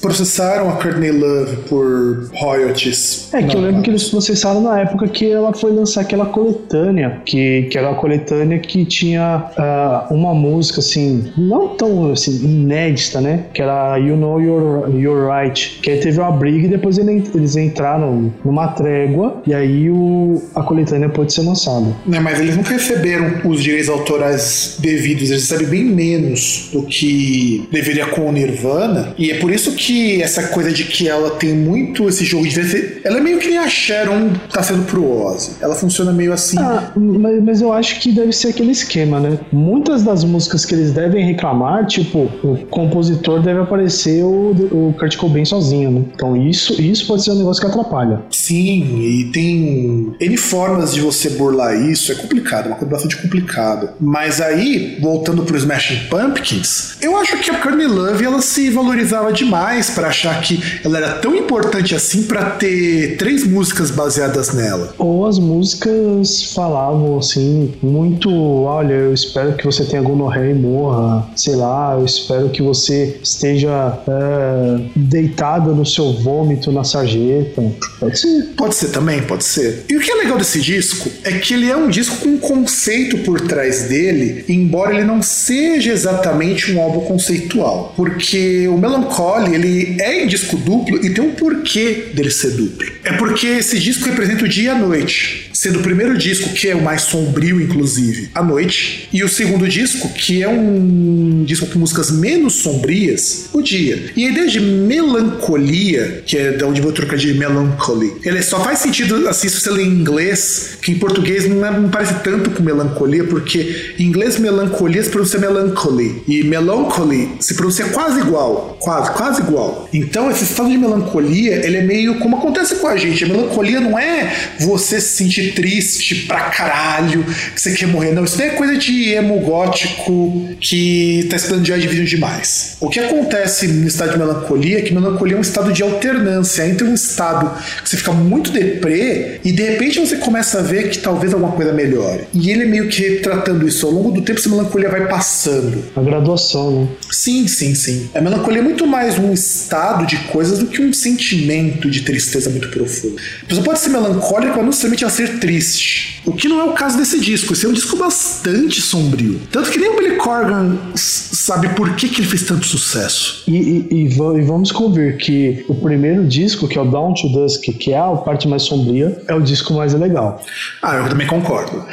processaram a Courtney Love por royalties. É, que eu lembro que eles processaram na época que ela foi lançar aquela coletânea, que, que era a coletânea que tinha uh, uma música, assim, não tão assim, inédita, né? Que era You Know You're, You're Right. Que aí teve uma briga e depois eles entraram numa trégua e aí o, a coletânea pôde ser lançada. Não, mas eles nunca receberam os direitos autorais devidos, eles recebem bem menos do que deveria com o Nirvana, e é por isso que essa coisa de que ela tem muito esse jogo de. Ela é meio que nem a Sharon tá sendo pro Ozzy. Ela funciona meio assim. Ah, mas, mas, eu acho que deve ser aquele esquema, né? Muitas das músicas que eles devem reclamar, tipo, o compositor deve aparecer o, o Kurt Cobain sozinho, né? Então isso, isso pode ser um negócio que atrapalha. Sim, e tem N formas de você burlar isso. É complicado, é uma coisa bastante complicada. Mas aí, voltando pro Smashing Pumpkins, eu acho que a Courtney Love ela se valorizava demais demais para achar que ela era tão importante assim para ter três músicas baseadas nela. Ou as músicas falavam assim, muito, olha, eu espero que você tenha gonorreia e morra, sei lá, eu espero que você esteja é, deitada no seu vômito na sarjeta. Pode ser. Pode ser também, pode ser. E o que é legal desse disco é que ele é um disco com um conceito por trás dele, embora ele não seja exatamente um álbum conceitual. Porque o Melancholy, ele é em disco duplo e tem um porquê dele ser duplo. É porque esse disco representa o dia e a noite, sendo o primeiro disco, que é o mais sombrio, inclusive, a noite, e o segundo disco, que é um disco com músicas menos sombrias, o dia. E a ideia de melancolia, que é de onde vou trocar de melancholy, ele só faz sentido assim se você lê em inglês, que em português não, é, não parece tanto com melancolia, porque em inglês melancolia se pronuncia melancholy, e melancholy se pronuncia quase igual, quase, quase igual igual. Então, esse estado de melancolia, ele é meio como acontece com a gente. A melancolia não é você se sentir triste pra caralho, que você quer morrer. Não, isso não é coisa de emo gótico que tá esperando Joy Division demais. O que acontece no estado de melancolia é que melancolia é um estado de alternância entre um estado que você fica muito deprê e de repente você começa a ver que talvez alguma coisa melhore. E ele é meio que retratando isso. Ao longo do tempo, essa melancolia vai passando. A graduação, né? Sim, sim, sim. A melancolia é muito mais um estado de coisas do que um sentimento de tristeza muito profundo. A pessoa pode ser melancólica, mas não necessariamente ela ser triste. O que não é o caso desse disco. Esse é um disco bastante sombrio. Tanto que nem o Billy Corgan sabe por que, que ele fez tanto sucesso. E, e, e, e vamos convir que o primeiro disco, que é o Down to Dusk, que é a parte mais sombria, é o disco mais legal. Ah, eu também concordo.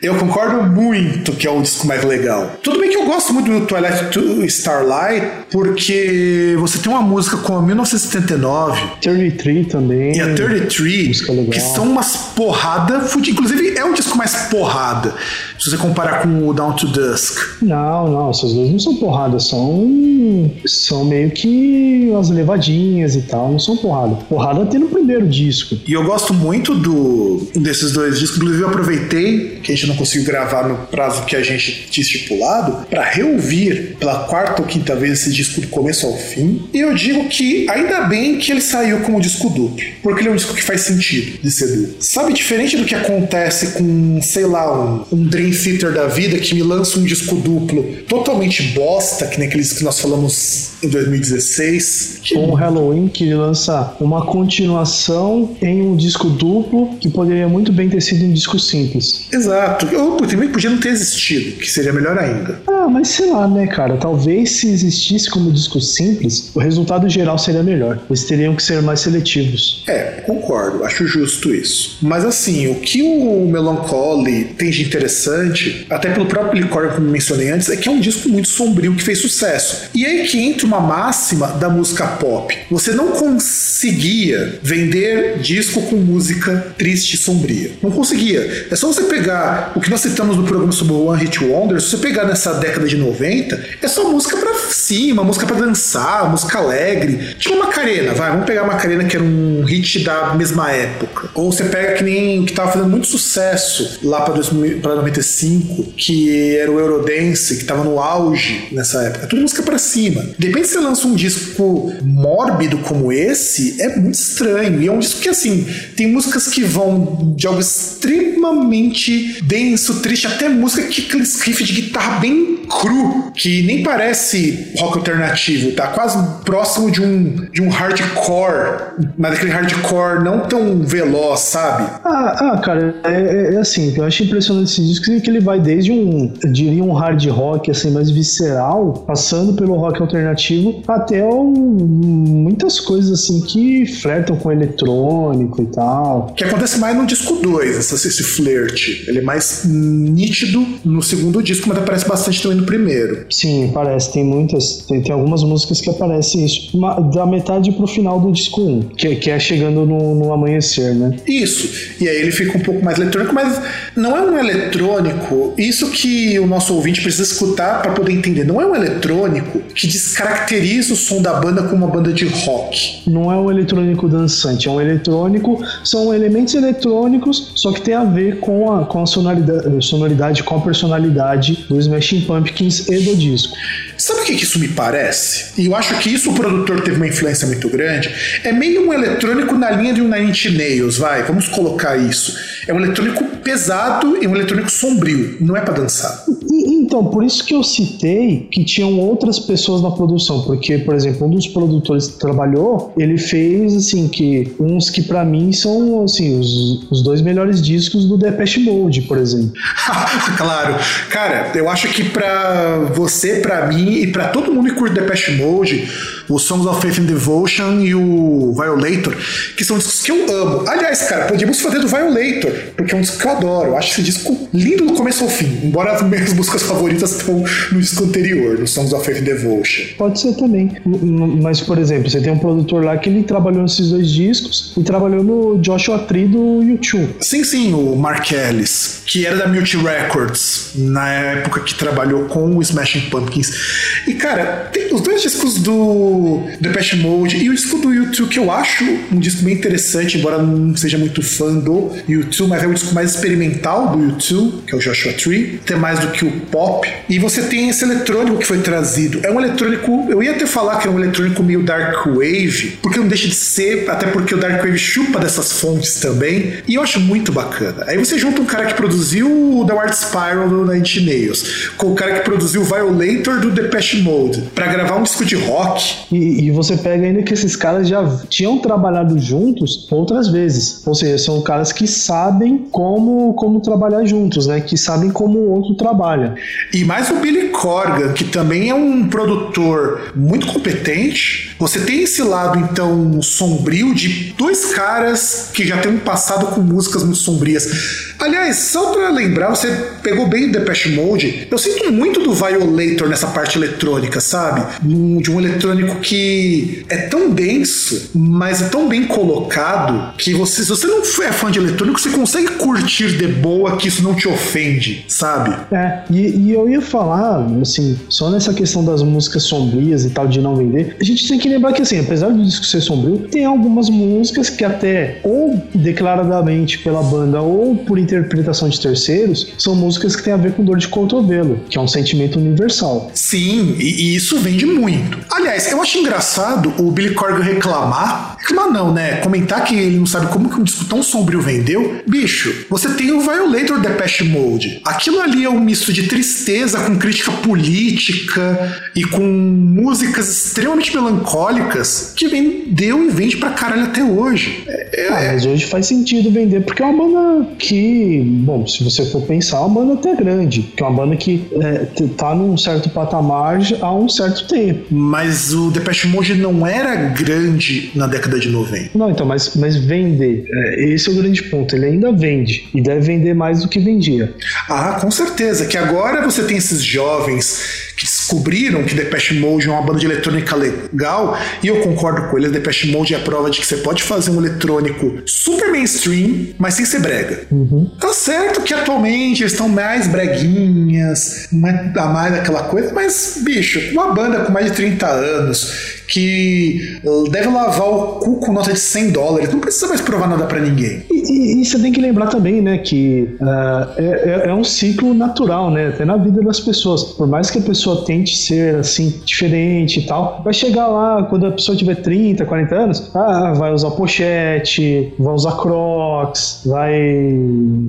Eu concordo muito que é o disco mais legal. Tudo bem que eu gosto muito do Twilight to Starlight, porque você tem uma música como 1979. 33 também. E a 33, que são umas porrada Inclusive, é o disco mais porrada, se você comparar com o Down to Dusk. Não, não, essas duas não são porradas, são. São meio que as levadinhas e tal, não são porrada. Porrada tem no primeiro disco. E eu gosto muito do desses dois discos, inclusive eu aproveitei que a gente não conseguiu gravar no prazo que a gente tinha estipulado, para reouvir pela quarta ou quinta vez esse disco do começo ao fim. E eu digo que ainda bem que ele saiu como disco duplo, porque ele é um disco que faz sentido de ser duplo. Sabe, diferente do que acontece com, sei lá, um, um Dream Theater da vida que me lança um disco duplo totalmente bosta, que nem aqueles que nós falamos em 2016. Ou um Halloween que lança uma continuação em um disco duplo que poderia muito bem ter sido um disco simples. Exato. Ou também podia não ter existido, que seria melhor ainda. Ah, mas sei lá, né, cara? Talvez se existisse como disco simples, o resultado geral seria melhor. Eles teriam que ser mais seletivos. É, concordo. Acho justo isso. Mas assim, o que o Melancholy tem de interessante, até pelo próprio Licor, como mencionei antes, é que é um disco muito sombrio que fez sucesso. E aí que entra uma máxima da música música pop. Você não conseguia vender disco com música triste e sombria. Não conseguia. É só você pegar o que nós citamos no programa sobre o One Hit Wonder, se você pegar nessa década de 90, é só música pra cima, música pra dançar, música alegre. Tipo Macarena, vai, vamos pegar Macarena que era um hit da mesma época. Ou você pega que nem que tava fazendo muito sucesso lá pra, 2000, pra 95, que era o Eurodance, que tava no auge nessa época. É tudo música pra cima. De repente você lança um disco mórbido como esse, é muito estranho. E é um disco que, assim, tem músicas que vão de algo extremamente denso, triste, até música que aquele riff de guitarra bem cru, que nem parece rock alternativo, tá quase próximo de um, de um hardcore, mas aquele hardcore não tão veloz, sabe? Ah, ah cara, é, é, é assim, eu acho impressionante esse disco que ele vai desde um, eu diria um hard rock assim mais visceral, passando pelo rock alternativo até um, muitas coisas assim que flertam com eletrônico e tal. Que acontece mais no disco 2, esse, esse flerte. Ele é mais nítido no segundo disco, mas aparece bastante também no primeiro. Sim, parece. Tem muitas. Tem, tem algumas músicas que aparecem isso. Uma, da metade pro final do disco 1, que, que é chegando no, no amanhecer, né? Isso. E aí ele fica um pouco mais eletrônico, mas não é um eletrônico. Isso que o nosso ouvinte precisa escutar para poder entender. Não é um eletrônico que descaracteriza o som da banda como uma banda de rock. Não é um eletrônico dançante, é um eletrônico. São elementos eletrônicos, só que tem a ver com a, com a sonoridade, sonoridade com a personalidade do Smashing Pumpkins e do disco. Sabe o que isso me parece? E eu acho que isso o produtor teve uma influência muito grande. É meio um eletrônico na linha de um Nine Inch Nails, vai, vamos colocar isso. É um eletrônico pesado e um eletrônico sombrio, não é para dançar. Então, por isso que eu citei que tinham outras pessoas na produção, porque, por exemplo, um dos produtores que trabalhou, ele fez, assim, que uns que para mim são, assim, os, os dois melhores discos do Depeche Mode, por exemplo. claro. Cara, eu acho que para você, para mim e para todo mundo que curte Depeche Mode, o Songs of Faith and Devotion e o Violator, que são discos que eu amo. Aliás, cara, podíamos fazer do Violator, porque é um disco que eu adoro. Eu acho esse disco lindo do começo ao fim, embora as minhas músicas favoritas estão no disco anterior, no Songs of Faith and Devotion. Pode ser também. Mas, por exemplo, você tem um produtor lá que ele trabalhou nesses dois discos e trabalhou no Joshua Tree do YouTube. Sim, sim, o Mark Ellis, que era da Multi Records, na época que trabalhou com o Smashing Pumpkins. E, cara, tem os dois discos do Depeche Mode e o disco do YouTube, que eu acho um disco bem interessante, embora não seja muito fã do YouTube, mas é o disco mais experimental do YouTube, que é o Joshua Tree, até mais do que o pop. E você tem esse eletrônico que foi trazido. É um eletrônico, eu ia até falar que é um eletrônico meio dark wave, porque não deixa de ser, até porque o dark wave chupa dessas fontes também, e eu acho muito bacana. Aí você junta um cara que produziu o The Art Spiral do Nine Nails, com o cara que produziu o Violator do Depeche Mode, para gravar um disco de rock. E, e você pega ainda que esses caras já tinham trabalhado juntos outras vezes. Ou seja, são caras que sabem como, como trabalhar juntos, né? Que sabem como o outro trabalha. E mais o Billy Corgan, que também é um produtor muito competente. Você tem esse lado, então, sombrio de dois caras que já têm um passado com músicas muito sombrias. Aliás, só para lembrar, você pegou bem o Depeche Mode. Eu sinto muito do Violator nessa parte eletrônica, sabe? De um eletrônico que é tão denso, mas é tão bem colocado que você, se você não é fã de eletrônico, você consegue curtir de boa que isso não te ofende, sabe? É, e, e eu ia falar, assim, só nessa questão das músicas sombrias e tal, de não vender, a gente tem que lembrar que, assim, apesar do disco ser sombrio, tem algumas músicas que até, ou declaradamente pela banda, ou por interpretação de terceiros, são músicas que têm a ver com dor de cotovelo, que é um sentimento universal. Sim, e, e isso vende muito. Aliás, eu acho engraçado o Billy Corgan reclamar. Reclamar não, né? Comentar que ele não sabe como que um disco tão sombrio vendeu. Bicho, você tem o Violator Depeche Mode. Aquilo ali é um misto de tristeza com crítica política e com músicas extremamente melancólicas que vendeu e vende pra caralho até hoje. É, ah, mas hoje faz sentido vender, porque é uma banda que, bom, se você for pensar, é uma banda até grande, que é uma banda que é, tá num certo patamar há um certo tempo. Mas o Depeche Mode não era grande na década de 90. Não, então, mas, mas vender, é, esse é o grande ponto. Ele ainda vende e deve vender mais do que vendia. Ah, com certeza. Que agora você tem esses jovens que descobriram que Depeche Mode é uma banda de eletrônica legal, e eu concordo com eles, Depeche Mode é a prova de que você pode fazer um eletrônico super mainstream, mas sem ser brega. Uhum. Tá certo que atualmente eles estão mais breguinhas, mais, mais aquela coisa, mas, bicho, uma banda com mais de 30 anos, que deve lavar o cu com nota de 100 dólares. Não precisa mais provar nada para ninguém. E, e, e, você tem que lembrar também, né, que uh, é, é, um ciclo natural, né, até na vida das pessoas. Por mais que a pessoa tente ser, assim, diferente e tal, vai chegar lá, quando a pessoa tiver 30, 40 anos, ah, vai usar pochete, vai usar crocs, vai,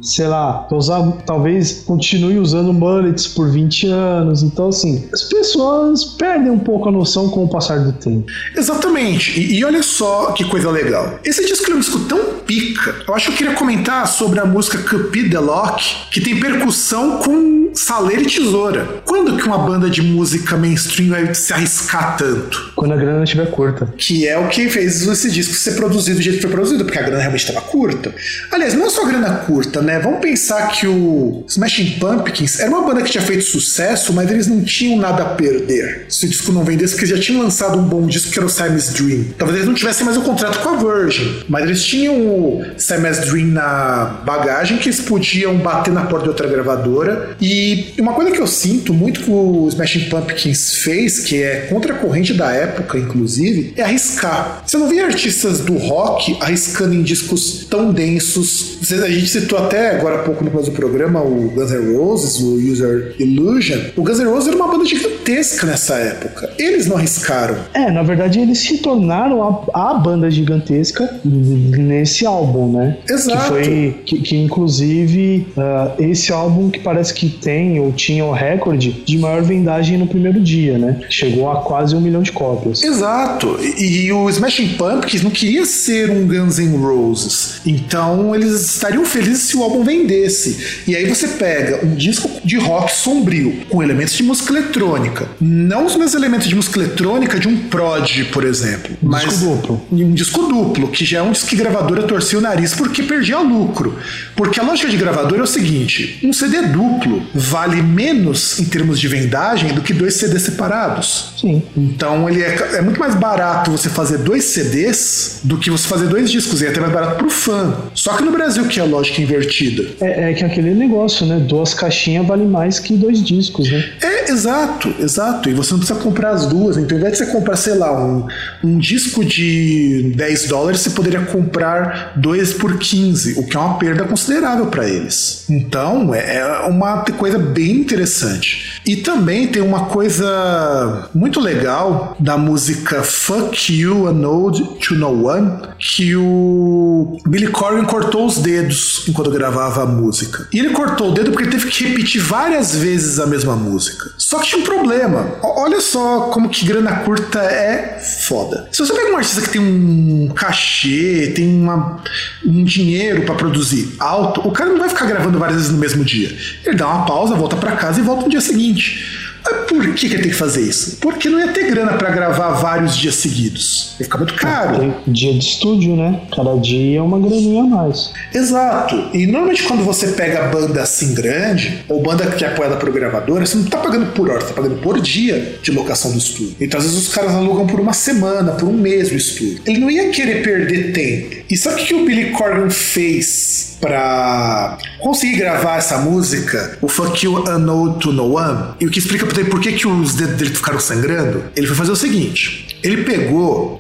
sei lá, usar, talvez continue usando mullets por 20 anos. Então, assim, as pessoas perdem um pouco a noção com o passar do tempo. Exatamente. E, e, olha só que coisa legal. Esse disco é um disco tão pica. Eu acho que eu queria comentar sobre a música Cupid the Lock, que tem percussão com saleira e tesoura. Quando que uma banda de música mainstream vai se arriscar tanto? Quando a grana estiver curta. Que é o que fez esse disco ser produzido do jeito que foi produzido, porque a grana realmente estava curta. Aliás, não é só grana curta, né? Vamos pensar que o Smashing Pumpkins era uma banda que tinha feito sucesso, mas eles não tinham nada a perder. Se o disco não vendesse, porque eles já tinham lançado um bom disco que era o Simon's Dream. Talvez eles não tivessem mais o um contrato com a Virgin, mas eles tinham o Simon's Dream na bagagem que eles podiam bater na porta de outra gravadora. E uma coisa que eu sinto muito que o Smashing Pumpkins fez, que é contra a corrente da época, inclusive, é arriscar. Você não via artistas do rock arriscando em discos tão densos. A gente citou até agora há pouco no começo do programa o Guns N' Roses, o User Illusion. O Guns N' Roses era uma banda gigantesca nessa época. Eles não arriscaram. É, na verdade eles se tornaram a, a banda gigantesca nesse álbum, né? Exato. Que foi, que, que inclusive uh, esse álbum que parece que tem ou tinha o recorde de maior vendagem no primeiro dia, né? Chegou a quase um milhão de cópias. Exato. E, e o Smashing Pumpkins não queria ser um Guns N' Roses, então eles estariam felizes se o álbum vendesse. E aí você pega um disco de rock sombrio com elementos de música eletrônica, não os mesmos elementos de música eletrônica de um Prod, por exemplo. Um mas disco duplo. Um disco duplo, que já é um disco que gravadora torcia o nariz porque perdia lucro. Porque a lógica de gravadora é o seguinte: um CD duplo vale menos em termos de vendagem do que dois CDs separados. Sim. Então ele é, é muito mais barato você fazer dois CDs do que você fazer dois discos. E é até mais barato pro fã. Só que no Brasil que é a lógica invertida. É, é que aquele negócio, né? Duas caixinhas vale mais que dois discos, né? É, exato, exato. E você não precisa comprar as duas. Então, ao invés de você comprar, sei lá, um, um disco de 10 dólares, você poderia comprar dois por 15, o que é uma perda considerável para eles. Então, é, é uma coisa bem interessante. E também tem uma coisa muito legal da música Fuck You, An Ode to No One, que o Billy Corgan cortou os dedos enquanto gravava a música. E ele cortou o dedo porque teve que repetir várias vezes a mesma música. Só que tinha um problema. Olha só como que grana curta é foda. Se você pega um artista que tem um cachê, tem uma, um dinheiro para produzir alto, o cara não vai ficar gravando várias vezes no mesmo dia. Ele dá uma pausa, volta para casa e volta no dia seguinte. Mas por que, que tem que fazer isso? Porque não ia ter grana para gravar vários dias seguidos. Ia ficar muito caro. Tem dia de estúdio, né? Cada dia é uma graninha a mais. Exato. E normalmente quando você pega banda assim grande, ou banda que é apoiada por gravadora, você não tá pagando por hora, você tá pagando por dia de locação do estúdio. Então às vezes os caras alugam por uma semana, por um mês o estúdio. Ele não ia querer perder tempo. E sabe o que o Billy Corgan fez para conseguir gravar essa música, o Fuck You Unknown to No One? E o que explica por que, que os dedos dele ficaram sangrando? Ele foi fazer o seguinte: ele pegou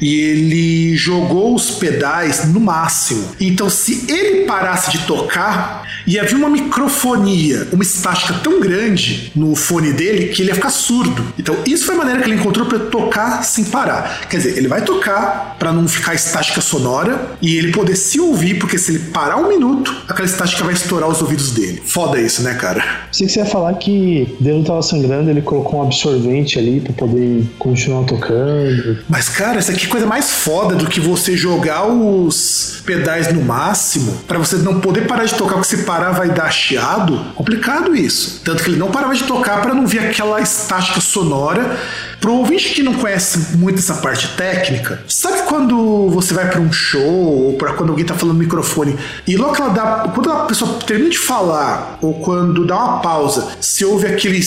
e ele jogou os pedais no máximo. Então, se ele parasse de tocar, ia haver uma microfonia, uma estática tão grande no fone dele que ele ia ficar surdo. Então, isso foi a maneira que ele encontrou para tocar sem parar. Quer dizer, ele vai tocar para não ficar estática sonora e ele poder se ouvir, porque se ele parar um minuto, aquela estática vai estourar os ouvidos dele. Foda isso, né, cara? Sei que você ia falar que dele tava sangrando, ele colocou um absorvente ali para poder continuar tocando. Mas, cara, essa aqui que coisa mais foda do que você jogar os pedais no máximo para você não poder parar de tocar, porque se parar vai dar chiado. Complicado isso. Tanto que ele não parava de tocar para não ver aquela estática sonora Pro ouvinte que não conhece muito essa parte técnica, sabe quando você vai para um show ou para quando alguém tá falando no microfone e logo que ela dá, quando a pessoa termina de falar ou quando dá uma pausa, se ouve aquele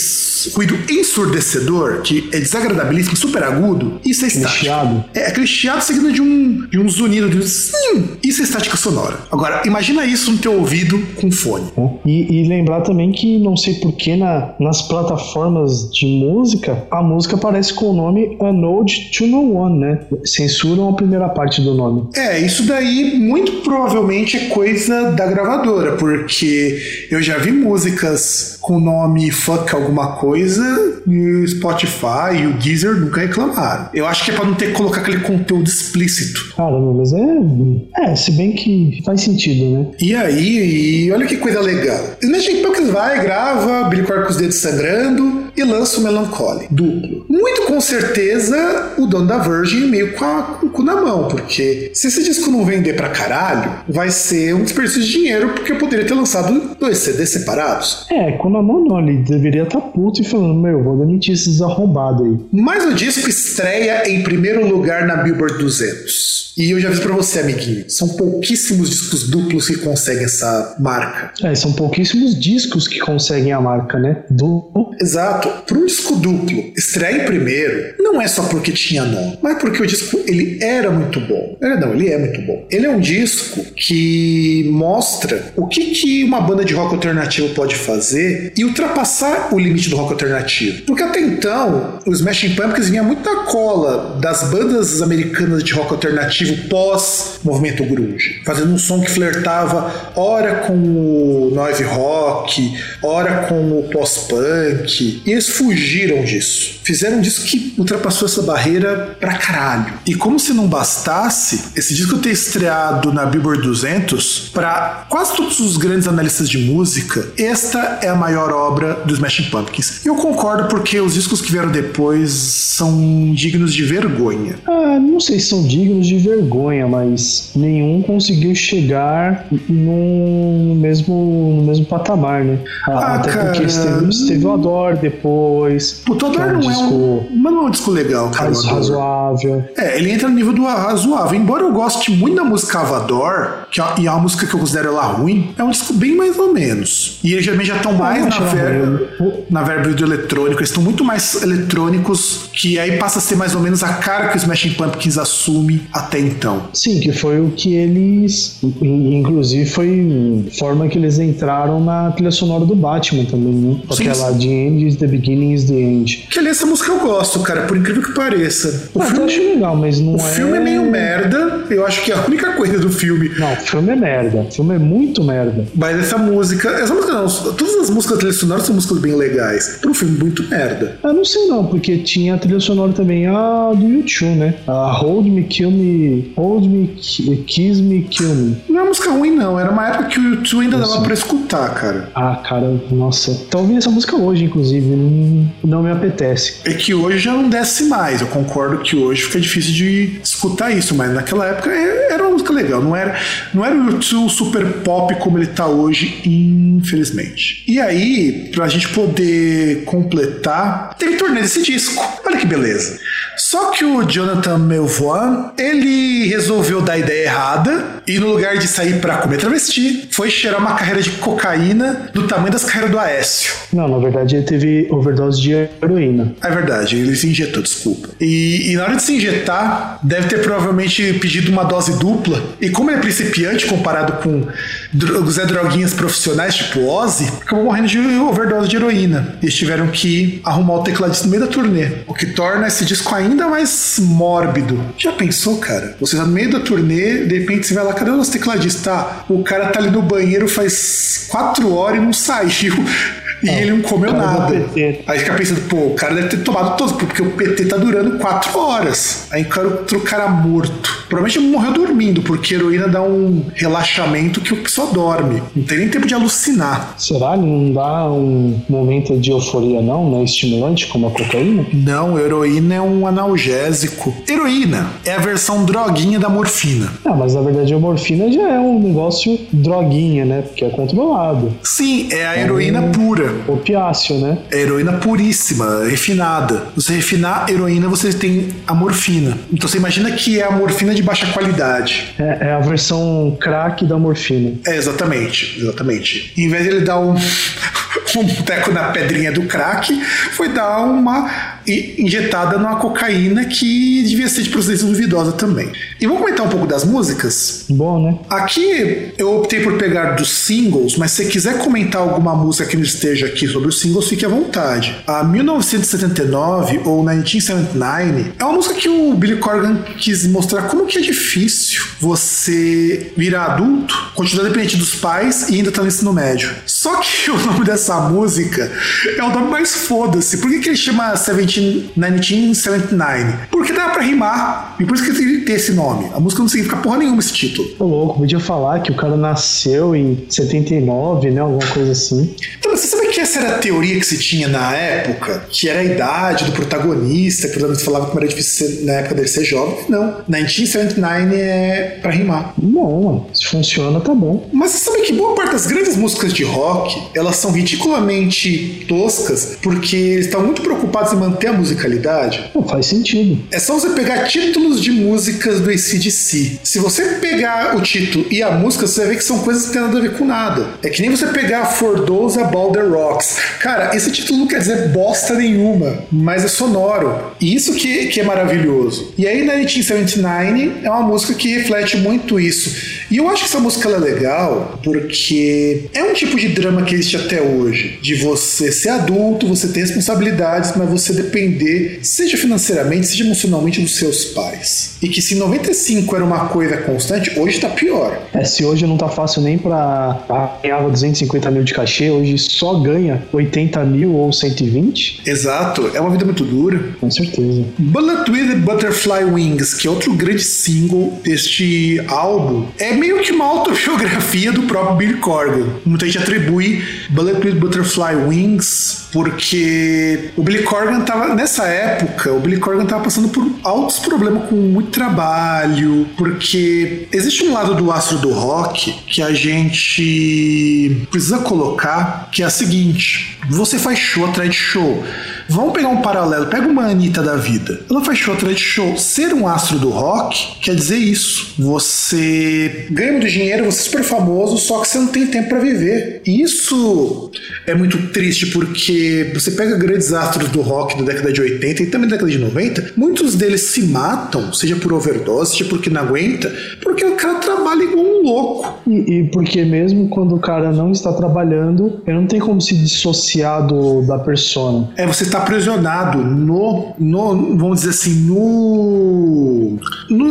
ruído ensurdecedor que é desagradabilíssimo, super agudo, isso é estática. Chiado. É aquele chiado seguido de um de um zunido, de um sim, isso é estática sonora. Agora, imagina isso no teu ouvido com fone. E, e lembrar também que não sei porquê na, nas plataformas de música, a música aparece com o nome Ode to No One, né? Censuram a primeira parte do nome. É, isso daí muito provavelmente é coisa da gravadora, porque eu já vi músicas com o nome fuck alguma coisa e o Spotify e o Deezer nunca reclamaram. Eu acho que é pra não ter que colocar aquele conteúdo explícito. Caramba, mas é. É, se bem que faz sentido, né? E aí, e olha que coisa legal. Imagina Pumpkins vai, grava, Billy Corgan com os dedos sangrando e lança o Melancholy, duplo. Muito com certeza o dono da Virgin meio com, a, com o cu na mão, porque se esse disco não vender pra caralho, vai ser um desperdício de dinheiro, porque eu poderia ter lançado dois CDs separados. É, com a mão não, ele deveria estar tá puto e falando, meu, vou demitir esses arrombados aí. Mas o disco estreia em primeiro lugar na Billboard 200. E eu já aviso pra você, amiguinho, são pouquíssimos discos duplos que conseguem essa marca. É, são pouquíssimos discos que conseguem a marca, né? Duplo. Exato. Para um disco duplo estrear em primeiro, não é só porque tinha nome, mas porque o disco ele era muito bom. Ele, não, ele é muito bom. Ele é um disco que mostra o que, que uma banda de rock alternativo pode fazer e ultrapassar o limite do rock alternativo. Porque até então, os Smashing Pumpkins vinha muito na cola das bandas americanas de rock alternativo pós-movimento grunge, fazendo um som que flertava ora com o noise rock, ora com o pós-punk. E eles fugiram disso. Fizeram um disco que ultrapassou essa barreira pra caralho. E como se não bastasse, esse disco ter estreado na Billboard 200, para quase todos os grandes analistas de música, esta é a maior obra dos Smashing Pumpkins. Eu concordo porque os discos que vieram depois são dignos de vergonha. Ah, não sei se são dignos de vergonha, mas nenhum conseguiu chegar no mesmo, no mesmo patamar, né? Ah, Até cara... porque teve, teve o Adore depois. O Adore é não é um. Mas não é um disco legal, cara. Razoável. É, ele entra no nível do razoável. Embora eu goste muito da música Avador, que é, e é uma música que eu considero ela ruim, é um disco bem mais ou menos. E eles também já estão mais na verba, na verba do eletrônico. Eles estão muito mais eletrônicos, que aí passa a ser mais ou menos a cara que os Smashing Pumpkins assume até então. Sim, que foi o que eles. Inclusive, foi forma que eles entraram na trilha sonora do Batman também, né? Aquela The End is the Beginning is the End. Que aliás, essa música eu gosto, cara, por incrível que pareça. O ah, filme, eu acho legal, mas não o é. O filme é meio merda. Eu acho que é a única coisa do filme. Não, o filme é merda. O filme é muito merda. Mas essa música. Essa música não. Todas as músicas trilha sonora são músicas bem legais. Para um filme muito merda. Ah, não sei não, porque tinha a trilha sonora também a do YouTube, né? A Hold Me, Kill Me. Hold Me, Kiss Me, Kill Me. Não é música ruim, não. Era uma época que o YouTube ainda nossa. dava pra escutar, cara. Ah, cara, nossa. Tô ouvindo essa música hoje, inclusive. Não, não me apetece. É que hoje já não desce mais. Eu concordo que hoje fica difícil de escutar isso, mas naquela época é, era uma música legal. Não era, não era o YouTube super pop como ele tá hoje, infelizmente. E aí, pra gente poder completar, teve turnê desse disco. Olha que beleza. Só que o Jonathan Melvoin, ele resolveu dar a ideia errada e no lugar de sair para comer travesti, foi cheirar uma carreira de cocaína do tamanho das carreiras do Aécio. Não, na verdade ele teve overdose de heroína. É verdade, ele se injetou, desculpa. E, e na hora de se injetar, deve ter provavelmente pedido uma dose dupla. E como ele é principiante comparado com Zé Droguinhas profissionais, tipo Ozzy, acabou morrendo de overdose de heroína. Eles tiveram que arrumar o tecladista no meio da turnê, o que torna esse disco ainda mais mórbido. Já pensou, cara? Você tá no meio da turnê, de repente você vai lá, cadê o nosso tecladista? Tá, o cara tá ali no banheiro faz quatro horas e não saiu. E ele não comeu nada. Aí fica pensando, pô, o cara deve ter tomado todos, porque o PT tá durando quatro horas. Aí o cara, o cara morto. Provavelmente morreu dormindo, porque heroína dá um relaxamento que o pessoa dorme. Não tem nem tempo de alucinar. Será que não dá um momento de euforia, não? Não é estimulante como a cocaína? Não, heroína é um analgésico. Heroína é a versão droguinha da morfina. Ah, mas na verdade a morfina já é um negócio droguinha, né? Porque é controlado. Sim, é a heroína um pura. Opiáceo, né? É heroína puríssima, refinada. Você refinar a heroína, você tem a morfina. Então você imagina que é a morfina de baixa qualidade. É, é a versão crack da morfina. É, exatamente, exatamente. Em vez de ele dar um, um teco na pedrinha do crack, foi dar uma injetada numa cocaína que devia ser de procedência duvidosa também. E vamos comentar um pouco das músicas? Bom, né? Aqui eu optei por pegar dos singles, mas se quiser comentar alguma música que não esteja aqui sobre os singles, fique à vontade. A 1979 ou 1979 é uma música que o Billy Corgan quis mostrar como que é difícil você virar adulto, continuar dependente dos pais e ainda estar tá no ensino médio. Só que o nome dessa música é o nome mais foda-se. Por que, que ele chama 1979? Porque dá pra rimar. E por isso que ele tem esse nome. A música não significa porra nenhuma esse título. Ô louco, podia falar que o cara nasceu em 79, né? Alguma coisa assim. Então, você sabe que essa era a teoria que se tinha na época? Que era a idade do protagonista, que o protagonista falava como era difícil ser, na época dele ser jovem. Não. 1979 é pra rimar. Bom, se funciona, tá bom. Mas você sabe que boa parte das grandes músicas de rock, elas são ridiculamente toscas porque eles estão muito preocupados em manter a musicalidade. Não faz sentido. É só você pegar títulos de músicas do ACDC. Se você pegar o título e a música, você vai ver que são coisas que não tem nada a ver com nada. É que nem você pegar For Those About the Rocks. Cara, esse título não quer dizer bosta nenhuma, mas é sonoro. E isso que, que é maravilhoso. E aí, 1979 é uma música que reflete muito isso. E eu acho que essa música é legal porque é um tipo de drama que existe até hoje. De você ser adulto, você ter responsabilidades, mas você depender, seja financeiramente, seja emocionalmente, dos seus pais. E que se 95 era uma coisa constante, hoje tá pior. É, se hoje não tá fácil nem pra ganhar 250 mil de cachê, hoje só ganha 80 mil ou 120. Exato, é uma vida muito dura. Com certeza. Bullet with Butterfly Wings, que é outro grande single deste álbum, é meio que uma autobiografia do próprio Billy Corgan. Muita gente atribui Bullet with Butterfly Wings porque o Billy Corgan tava nessa época, o Billy Corgan tava passando por altos problemas com muito trabalho, porque existe um lado do astro do rock que a gente precisa colocar, que é a seguinte: você faz show atrás de show. Vamos pegar um paralelo, pega uma Anitta da vida. Ela faz show atrás de show. Ser um astro do rock quer dizer isso. Você ganha muito dinheiro, você é super famoso, só que você não tem tempo para viver. E isso é muito triste porque você pega grandes astros do rock da década de 80 e também da década de 90, muitos deles se matam, seja por overdose, seja porque não aguenta, porque o cara trabalha igual um louco. E, e porque mesmo quando o cara não está trabalhando, ele não tem como se dissociar do, da persona. É, você está aprisionado no, no, vamos dizer assim, no,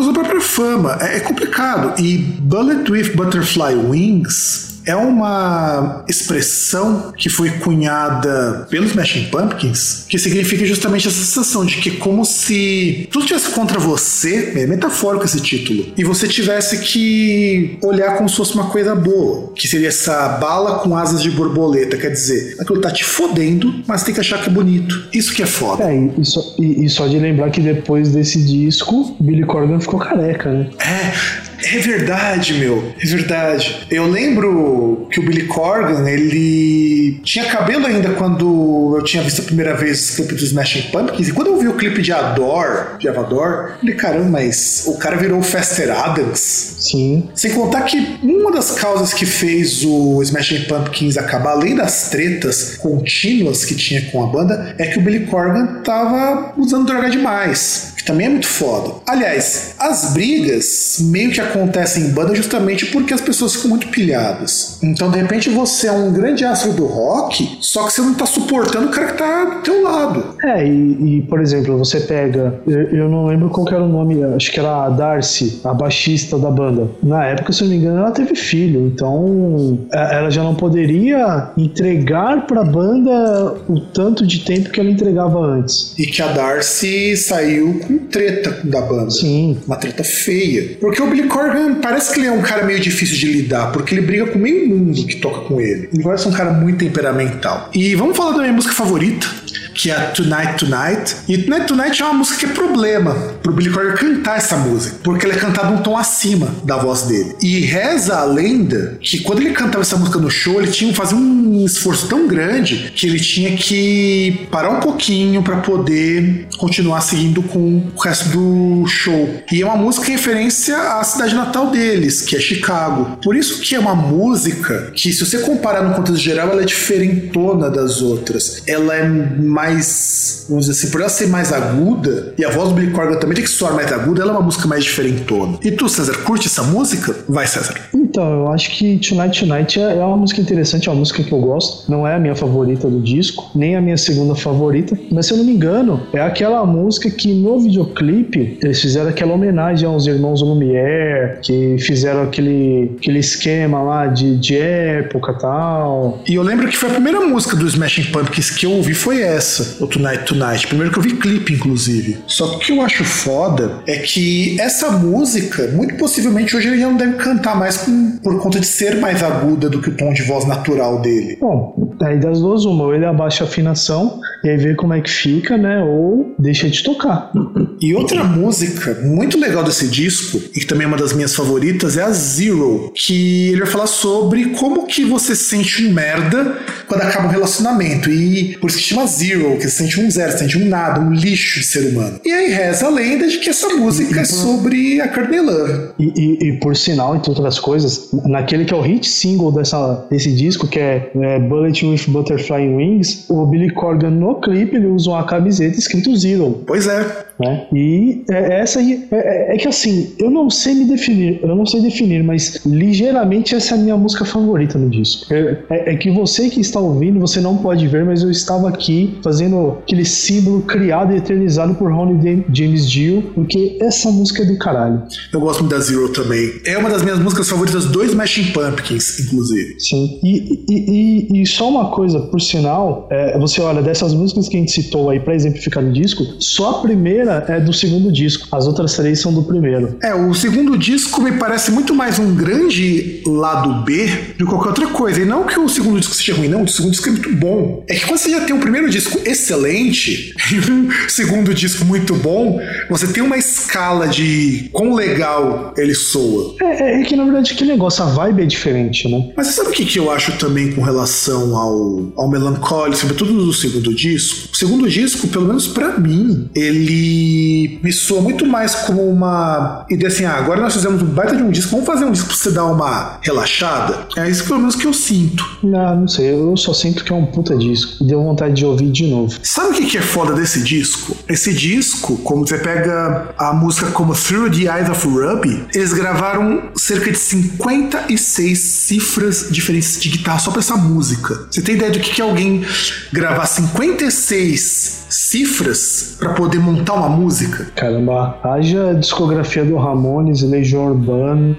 sua própria fama. É, é complicado. E Bullet with Butterfly Wings é uma expressão que foi cunhada pelos Smashing Pumpkins, que significa justamente essa sensação de que como se tudo tivesse contra você, é metafórico esse título, e você tivesse que olhar como se fosse uma coisa boa, que seria essa bala com asas de borboleta, quer dizer, aquilo tá te fodendo, mas tem que achar que é bonito. Isso que é foda. É, e só, e, e só de lembrar que depois desse disco, Billy Corgan ficou careca, né? É, é verdade, meu. É verdade. Eu lembro que o Billy Corgan, ele tinha cabelo ainda quando eu tinha visto a primeira vez o clipe dos Smashing Pumpkins. E quando eu vi o clipe de Adore, de Avador, eu falei, caramba, mas o cara virou o Fester Adams. Sim. Sem contar que uma das causas que fez o Smashing Pumpkins acabar, além das tretas contínuas que tinha com a banda, é que o Billy Corgan tava usando droga demais. Que também é muito foda. Aliás, as brigas meio que acontece em banda justamente porque as pessoas ficam muito pilhadas. Então, de repente, você é um grande astro do rock, só que você não tá suportando o cara que tá do teu lado. É, e, e, por exemplo, você pega, eu, eu, não lembro qual era o nome, acho que era a Darcy, a baixista da banda. Na época, se eu não me engano, ela teve filho, então é, ela já não poderia entregar pra banda o tanto de tempo que ela entregava antes. E que a Darcy saiu com treta da banda. Sim. Uma treta feia. Porque o Billy Corgan parece que ele é um cara meio difícil de lidar, porque ele briga com meio mundo que toca com ele. Ele parece um cara muito temperamental. E vamos falar da minha música favorita, que é Tonight Tonight. E Tonight Tonight é uma música que é problema pro Billy Corgan cantar essa música, porque ele é cantado um tom acima da voz dele. E reza a lenda que quando ele cantava essa música no show, ele tinha que fazer um esforço tão grande que ele tinha que parar um pouquinho para poder continuar seguindo com o resto do show. E é uma música em referência à cidade natal deles, que é Chicago. Por isso que é uma música que, se você comparar no contexto geral, ela é diferentona das outras. Ela é mais mais, vamos dizer assim, por ela ser mais aguda, e a voz do Billy Corgan também tem que soar mais aguda, ela é uma música mais diferentona. E tu, César, curte essa música? Vai, César. Então, eu acho que Tonight Tonight é, é uma música interessante, é uma música que eu gosto. Não é a minha favorita do disco, nem a minha segunda favorita, mas se eu não me engano, é aquela música que no videoclipe eles fizeram aquela homenagem aos irmãos Lumière, que fizeram aquele, aquele esquema lá de, de época tal. E eu lembro que foi a primeira música do Smashing Pumpkins que eu ouvi foi essa essa, o Tonight Tonight. Primeiro que eu vi clipe, inclusive. Só que o que eu acho foda é que essa música, muito possivelmente hoje ele já não deve cantar mais com, por conta de ser mais aguda do que o tom de voz natural dele. Bom, aí das duas, uma, ou ele abaixa a afinação e aí vê como é que fica, né? Ou deixa de tocar. E outra música muito legal desse disco, e que também é uma das minhas favoritas, é a Zero, que ele vai falar sobre como que você se sente um merda quando acaba um relacionamento. E por isso que chama Zero, que você sente um zero, você sente um nada, um lixo de ser humano. E aí reza a lenda de que essa música é sobre a Courtney Love. E, e, e, por sinal, entre outras coisas, naquele que é o hit single dessa, desse disco, que é, é Bullet with Butterfly Wings, o Billy Corgan no clipe ele usa uma camiseta escrito Zero. Pois é. Né? E é, essa aí é, é, é, que assim, eu não sei me definir, eu não sei definir, mas ligeiramente essa é a minha música favorita no disco. É, é, é, que você que está ouvindo, você não pode ver, mas eu estava aqui fazendo aquele símbolo criado e eternizado por Ronnie James Dio, porque essa música é do caralho. Eu gosto muito da Zero também. É uma das minhas músicas favoritas dos Smashing Pumpkins, inclusive. Sim. E, e, e, e só uma coisa, por sinal, é, você olha, dessas músicas que a gente citou aí para exemplificar no disco, só a primeira é do segundo disco, as outras três são do primeiro. É, o segundo disco me parece muito mais um grande lado B do que qualquer outra coisa. E não que o segundo disco seja ruim, não, o segundo disco é muito bom. É que quando você já tem um primeiro disco excelente e um segundo disco muito bom, você tem uma escala de quão legal ele soa. É, é, é que na verdade que negócio, a vibe é diferente, né? Mas você sabe o que, que eu acho também com relação ao, ao Melancholy, sobretudo do segundo disco? O segundo disco, pelo menos para mim, ele me soa muito mais como uma ideia assim: ah, agora nós fizemos um baita de um disco, vamos fazer um disco pra você dar uma relaxada. É isso pelo menos que eu sinto. Não, não sei, eu só sinto que é um puta disco. Deu vontade de ouvir de novo. Sabe o que é foda desse disco? Esse disco, como você pega a música como Through the Eyes of Ruby, eles gravaram cerca de 56 cifras diferentes de guitarra só pra essa música. Você tem ideia do que é alguém gravar 56 cifras para poder montar uma música. Caramba, haja discografia do Ramones, Legião Urbana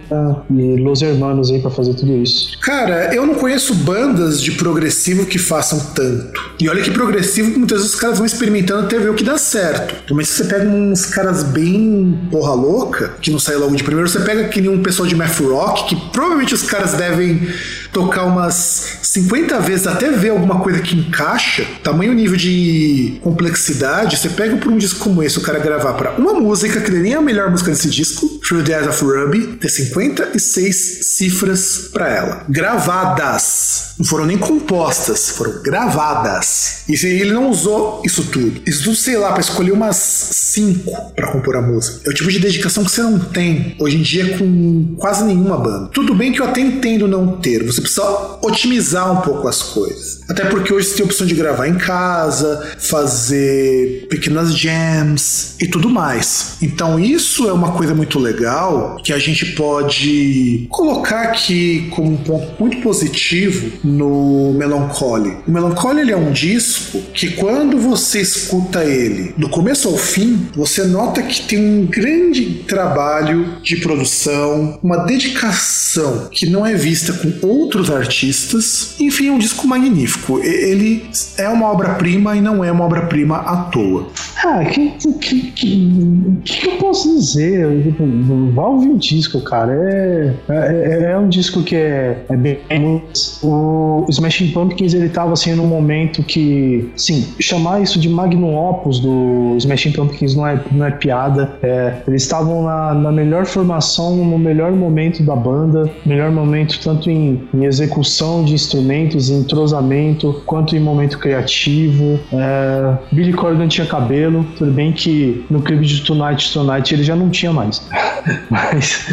e Los Hermanos aí pra fazer tudo isso. Cara, eu não conheço bandas de progressivo que façam tanto. E olha que progressivo, muitas vezes os caras vão experimentando até ver o que dá certo. Mas se você pega uns caras bem porra louca, que não sai logo de primeiro, você pega que nem um pessoal de math rock, que provavelmente os caras devem tocar umas 50 vezes até ver alguma coisa que encaixa, tamanho nível de complexidade, você pega por um disco como esse, o cara gravar para uma música, que nem é a melhor música desse disco, Through the Eyes of Ruby, ter 56 cifras para ela. Gravadas. Não foram nem compostas, foram gravadas. E ele não usou isso tudo. Isso tudo, sei lá, para escolher umas 5 para compor a música. É o tipo de dedicação que você não tem hoje em dia com quase nenhuma banda. Tudo bem que eu até entendo não ter. Você precisa otimizar um pouco as coisas. Até porque hoje você tem a opção de gravar em casa, fazer pequenas jams e tudo mais. Então isso é uma coisa muito legal legal que a gente pode colocar aqui como um ponto muito positivo no Melancholy. O Melancholy ele é um disco que quando você escuta ele do começo ao fim, você nota que tem um grande trabalho de produção, uma dedicação que não é vista com outros artistas. Enfim, é um disco magnífico. Ele é uma obra-prima e não é uma obra-prima à toa. Ah, que, que, que, que eu posso dizer? Vá ouvir o disco, cara. É, é, é, um disco que é, é bem. O Smashing Pumpkins ele tava assim num momento que, sim, chamar isso de magnum opus do Smashing Pumpkins não é, não é piada. É, eles estavam na, na melhor formação, no melhor momento da banda, melhor momento tanto em, em execução de instrumentos, em entrosamento, quanto em momento criativo. É, Billy Corgan tinha cabelo, tudo bem que no clipe de Tonight Tonight ele já não tinha mais. Mas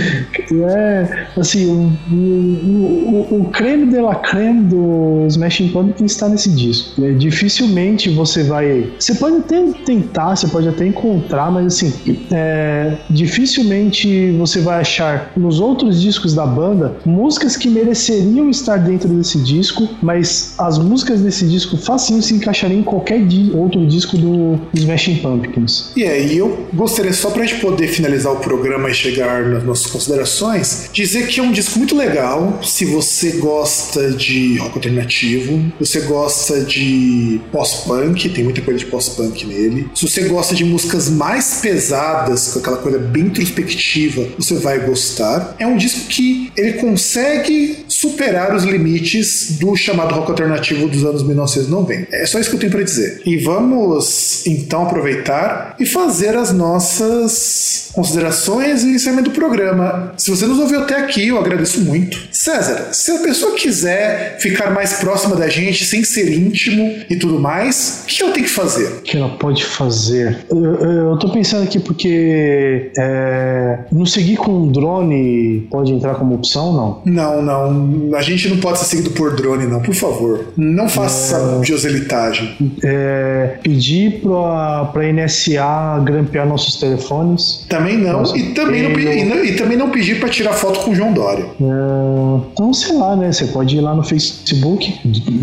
é assim, o, o, o, o creme de la creme do Smashing Pumpkins está nesse disco. É, dificilmente você vai. Você pode até tentar, você pode até encontrar, mas assim, é, dificilmente você vai achar nos outros discos da banda músicas que mereceriam estar dentro desse disco, mas as músicas desse disco facinho se encaixariam em qualquer outro disco do Smashing Pumpkins. E aí eu gostaria só pra gente poder finalizar o programa e chegar nas nossas considerações, dizer que é um disco muito legal se você gosta de rock alternativo, você gosta de pós-punk, tem muita coisa de pós-punk nele. Se você gosta de músicas mais pesadas, com aquela coisa bem introspectiva, você vai gostar. É um disco que ele consegue superar os limites do chamado rock alternativo dos anos 1990. É só isso que eu tenho para dizer. E vamos então aproveitar e fazer as nossas considerações e encerramento do programa. Se você nos ouviu até aqui, eu agradeço muito. César, se a pessoa quiser ficar mais próxima da gente, sem ser íntimo e tudo mais, o que ela tem que fazer? O que ela pode fazer? Eu, eu tô pensando aqui porque é, não seguir com um drone pode entrar como opção, não? Não, não. A gente não pode ser seguido por drone, não. Por favor. Não faça é, joselitagem. É, pedir pra, pra NSA grampear nossos telefones. Também não. Nossa, e, também não, e, não, e também não pedir pra tirar foto com o João Dória. É, então, sei lá, né? Você pode ir lá no Facebook,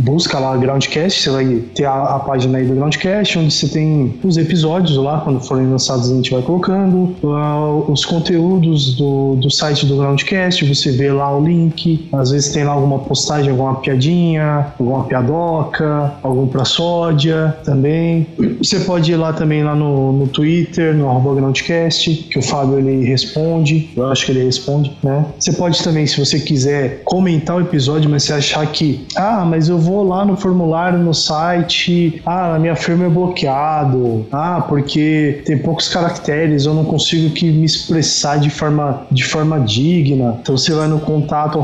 busca lá Groundcast, você vai ter a, a página aí do Groundcast, onde você tem os episódios lá, quando forem lançados a gente vai colocando, os conteúdos do, do site do Groundcast, você vê lá o link, às vezes tem lá alguma postagem, alguma piadinha, alguma piadoca, algum pra sódia também. Você pode ir lá também lá no, no Twitter, no arroba Groundcast, que o Fábio ele responde, eu acho que ele responde, né? Você pode também, se você quiser, comentar o episódio, mas você achar que, ah, mas eu vou lá no formulário no site, ah, a minha firma é bloqueado, ah, porque tem poucos caracteres, eu não consigo que me expressar de forma, de forma digna. Então você vai no contato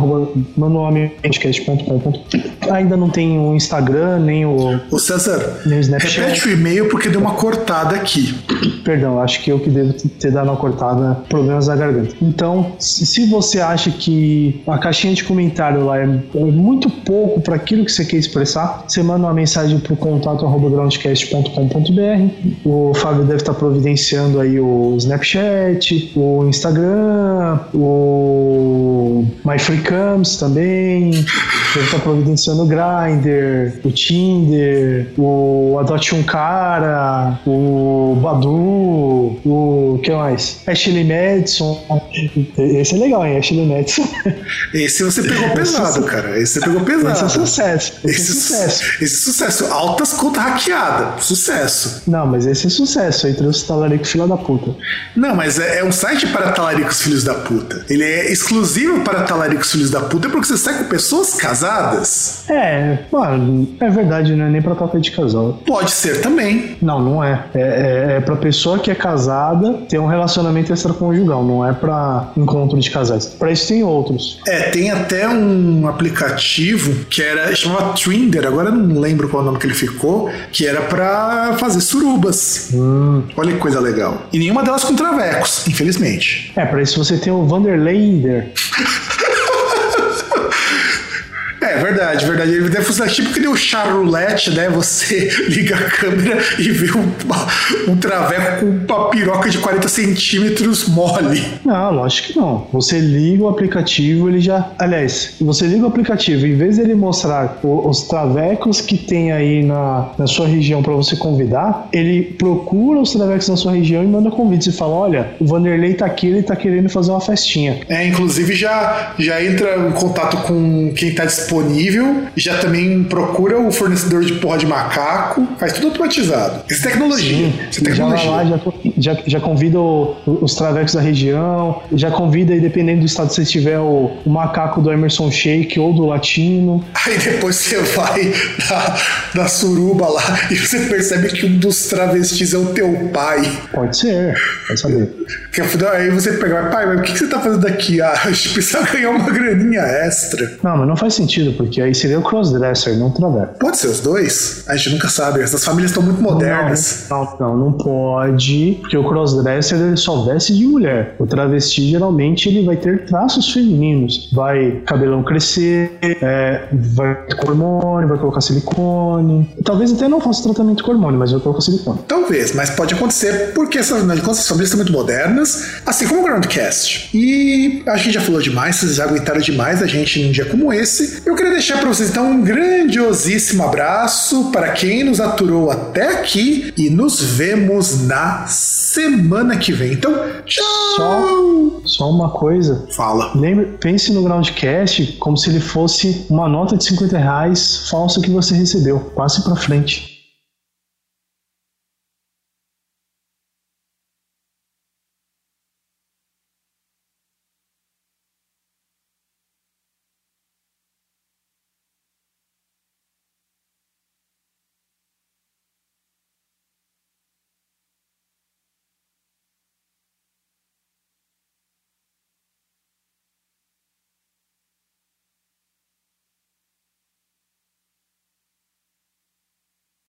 Ainda não tem o Instagram, nem o. O César, nem o Snapchat. repete o e-mail porque deu uma cortada aqui. Perdão, acho que eu que devo ter dado uma cortada, problemas da garganta. Então, se você acha que a caixinha de comentário lá é muito pouco para aquilo que você quer expressar, você manda uma mensagem para o contato groundcast.com.br. O Fábio deve estar providenciando aí o Snapchat, o Instagram, o MyFreeCams também. Deve estar providenciando o Grindr, o Tinder, o Adote um Cara, o Badu, o que mais? Ashley Madison. Esse é legal, hein? Ashley Madison. Esse você pegou pesado, cara. Esse você pegou pesado. Esse é sucesso. Esse, esse é sucesso. Esse é sucesso. Altas contas hackeadas. Sucesso. Não, mas esse é sucesso. Aí trouxe talarico filho da puta. Não, mas é, é um site para talaricos filhos da puta. Ele é exclusivo para talaricos filhos da puta porque você sai com pessoas casadas. É, mano, é verdade, não é nem pra toca de casal. Pode ser também. Não, não é. É, é, é pra pessoa que é casada ter um relacionamento extraconjugal, não é pra encontro de casais. Pra isso tem outros. É, tem até um aplicativo que era chamava Trinder, agora eu não lembro qual é o nome que ele ficou, que era para fazer surubas. Hum. Olha que coisa legal. E nenhuma delas com travecos, infelizmente. É, para isso você tem o Vanderlander. É, verdade, verdade. Ele deve funcionar tipo que o charulete, né? Você liga a câmera e vê um, um traveco com uma piroca de 40 centímetros mole. Não, lógico que não. Você liga o aplicativo, ele já. Aliás, você liga o aplicativo, em vez dele mostrar os travecos que tem aí na, na sua região para você convidar, ele procura os travecos na sua região e manda convite. Você fala: olha, o Vanderlei tá aqui, ele tá querendo fazer uma festinha. É, inclusive já, já entra em contato com quem tá disponível, já também procura o fornecedor de porra de macaco, faz tudo automatizado. Isso é tecnologia. Sim, Isso é tecnologia. Já, lá, já, já, já convida o, os travecos da região, já convida, e dependendo do estado que você estiver, o, o macaco do Emerson Shake ou do Latino. Aí depois você vai na, na suruba lá e você percebe que um dos travestis é o teu pai. Pode ser, vai saber. Aí você pega, pai, mas o que você tá fazendo aqui? Ah, a gente precisa ganhar uma graninha extra. Não, mas não faz sentido, porque aí seria o crossdresser, não o traveco. Pode ser os dois? A gente nunca sabe. Essas famílias estão muito modernas. Não, não, não, não pode, porque o crossdresser ele só veste de mulher. O travesti geralmente ele vai ter traços femininos. Vai cabelão crescer, é, vai com hormônio, vai colocar silicone. Talvez até não faça tratamento com hormônio, mas vai colocar silicone. Talvez, mas pode acontecer porque essas, afinal de contas, as famílias estão muito modernas, assim como o Groundcast. E a gente já falou demais, vocês já aguentaram demais a gente num dia como esse. Eu queria deixar para vocês então um grandiosíssimo abraço para quem nos aturou até aqui e nos vemos na semana que vem. Então, tchau! Só, só uma coisa. Fala. Lembre, pense no Groundcast como se ele fosse uma nota de 50 reais falsa que você recebeu. Passe para frente.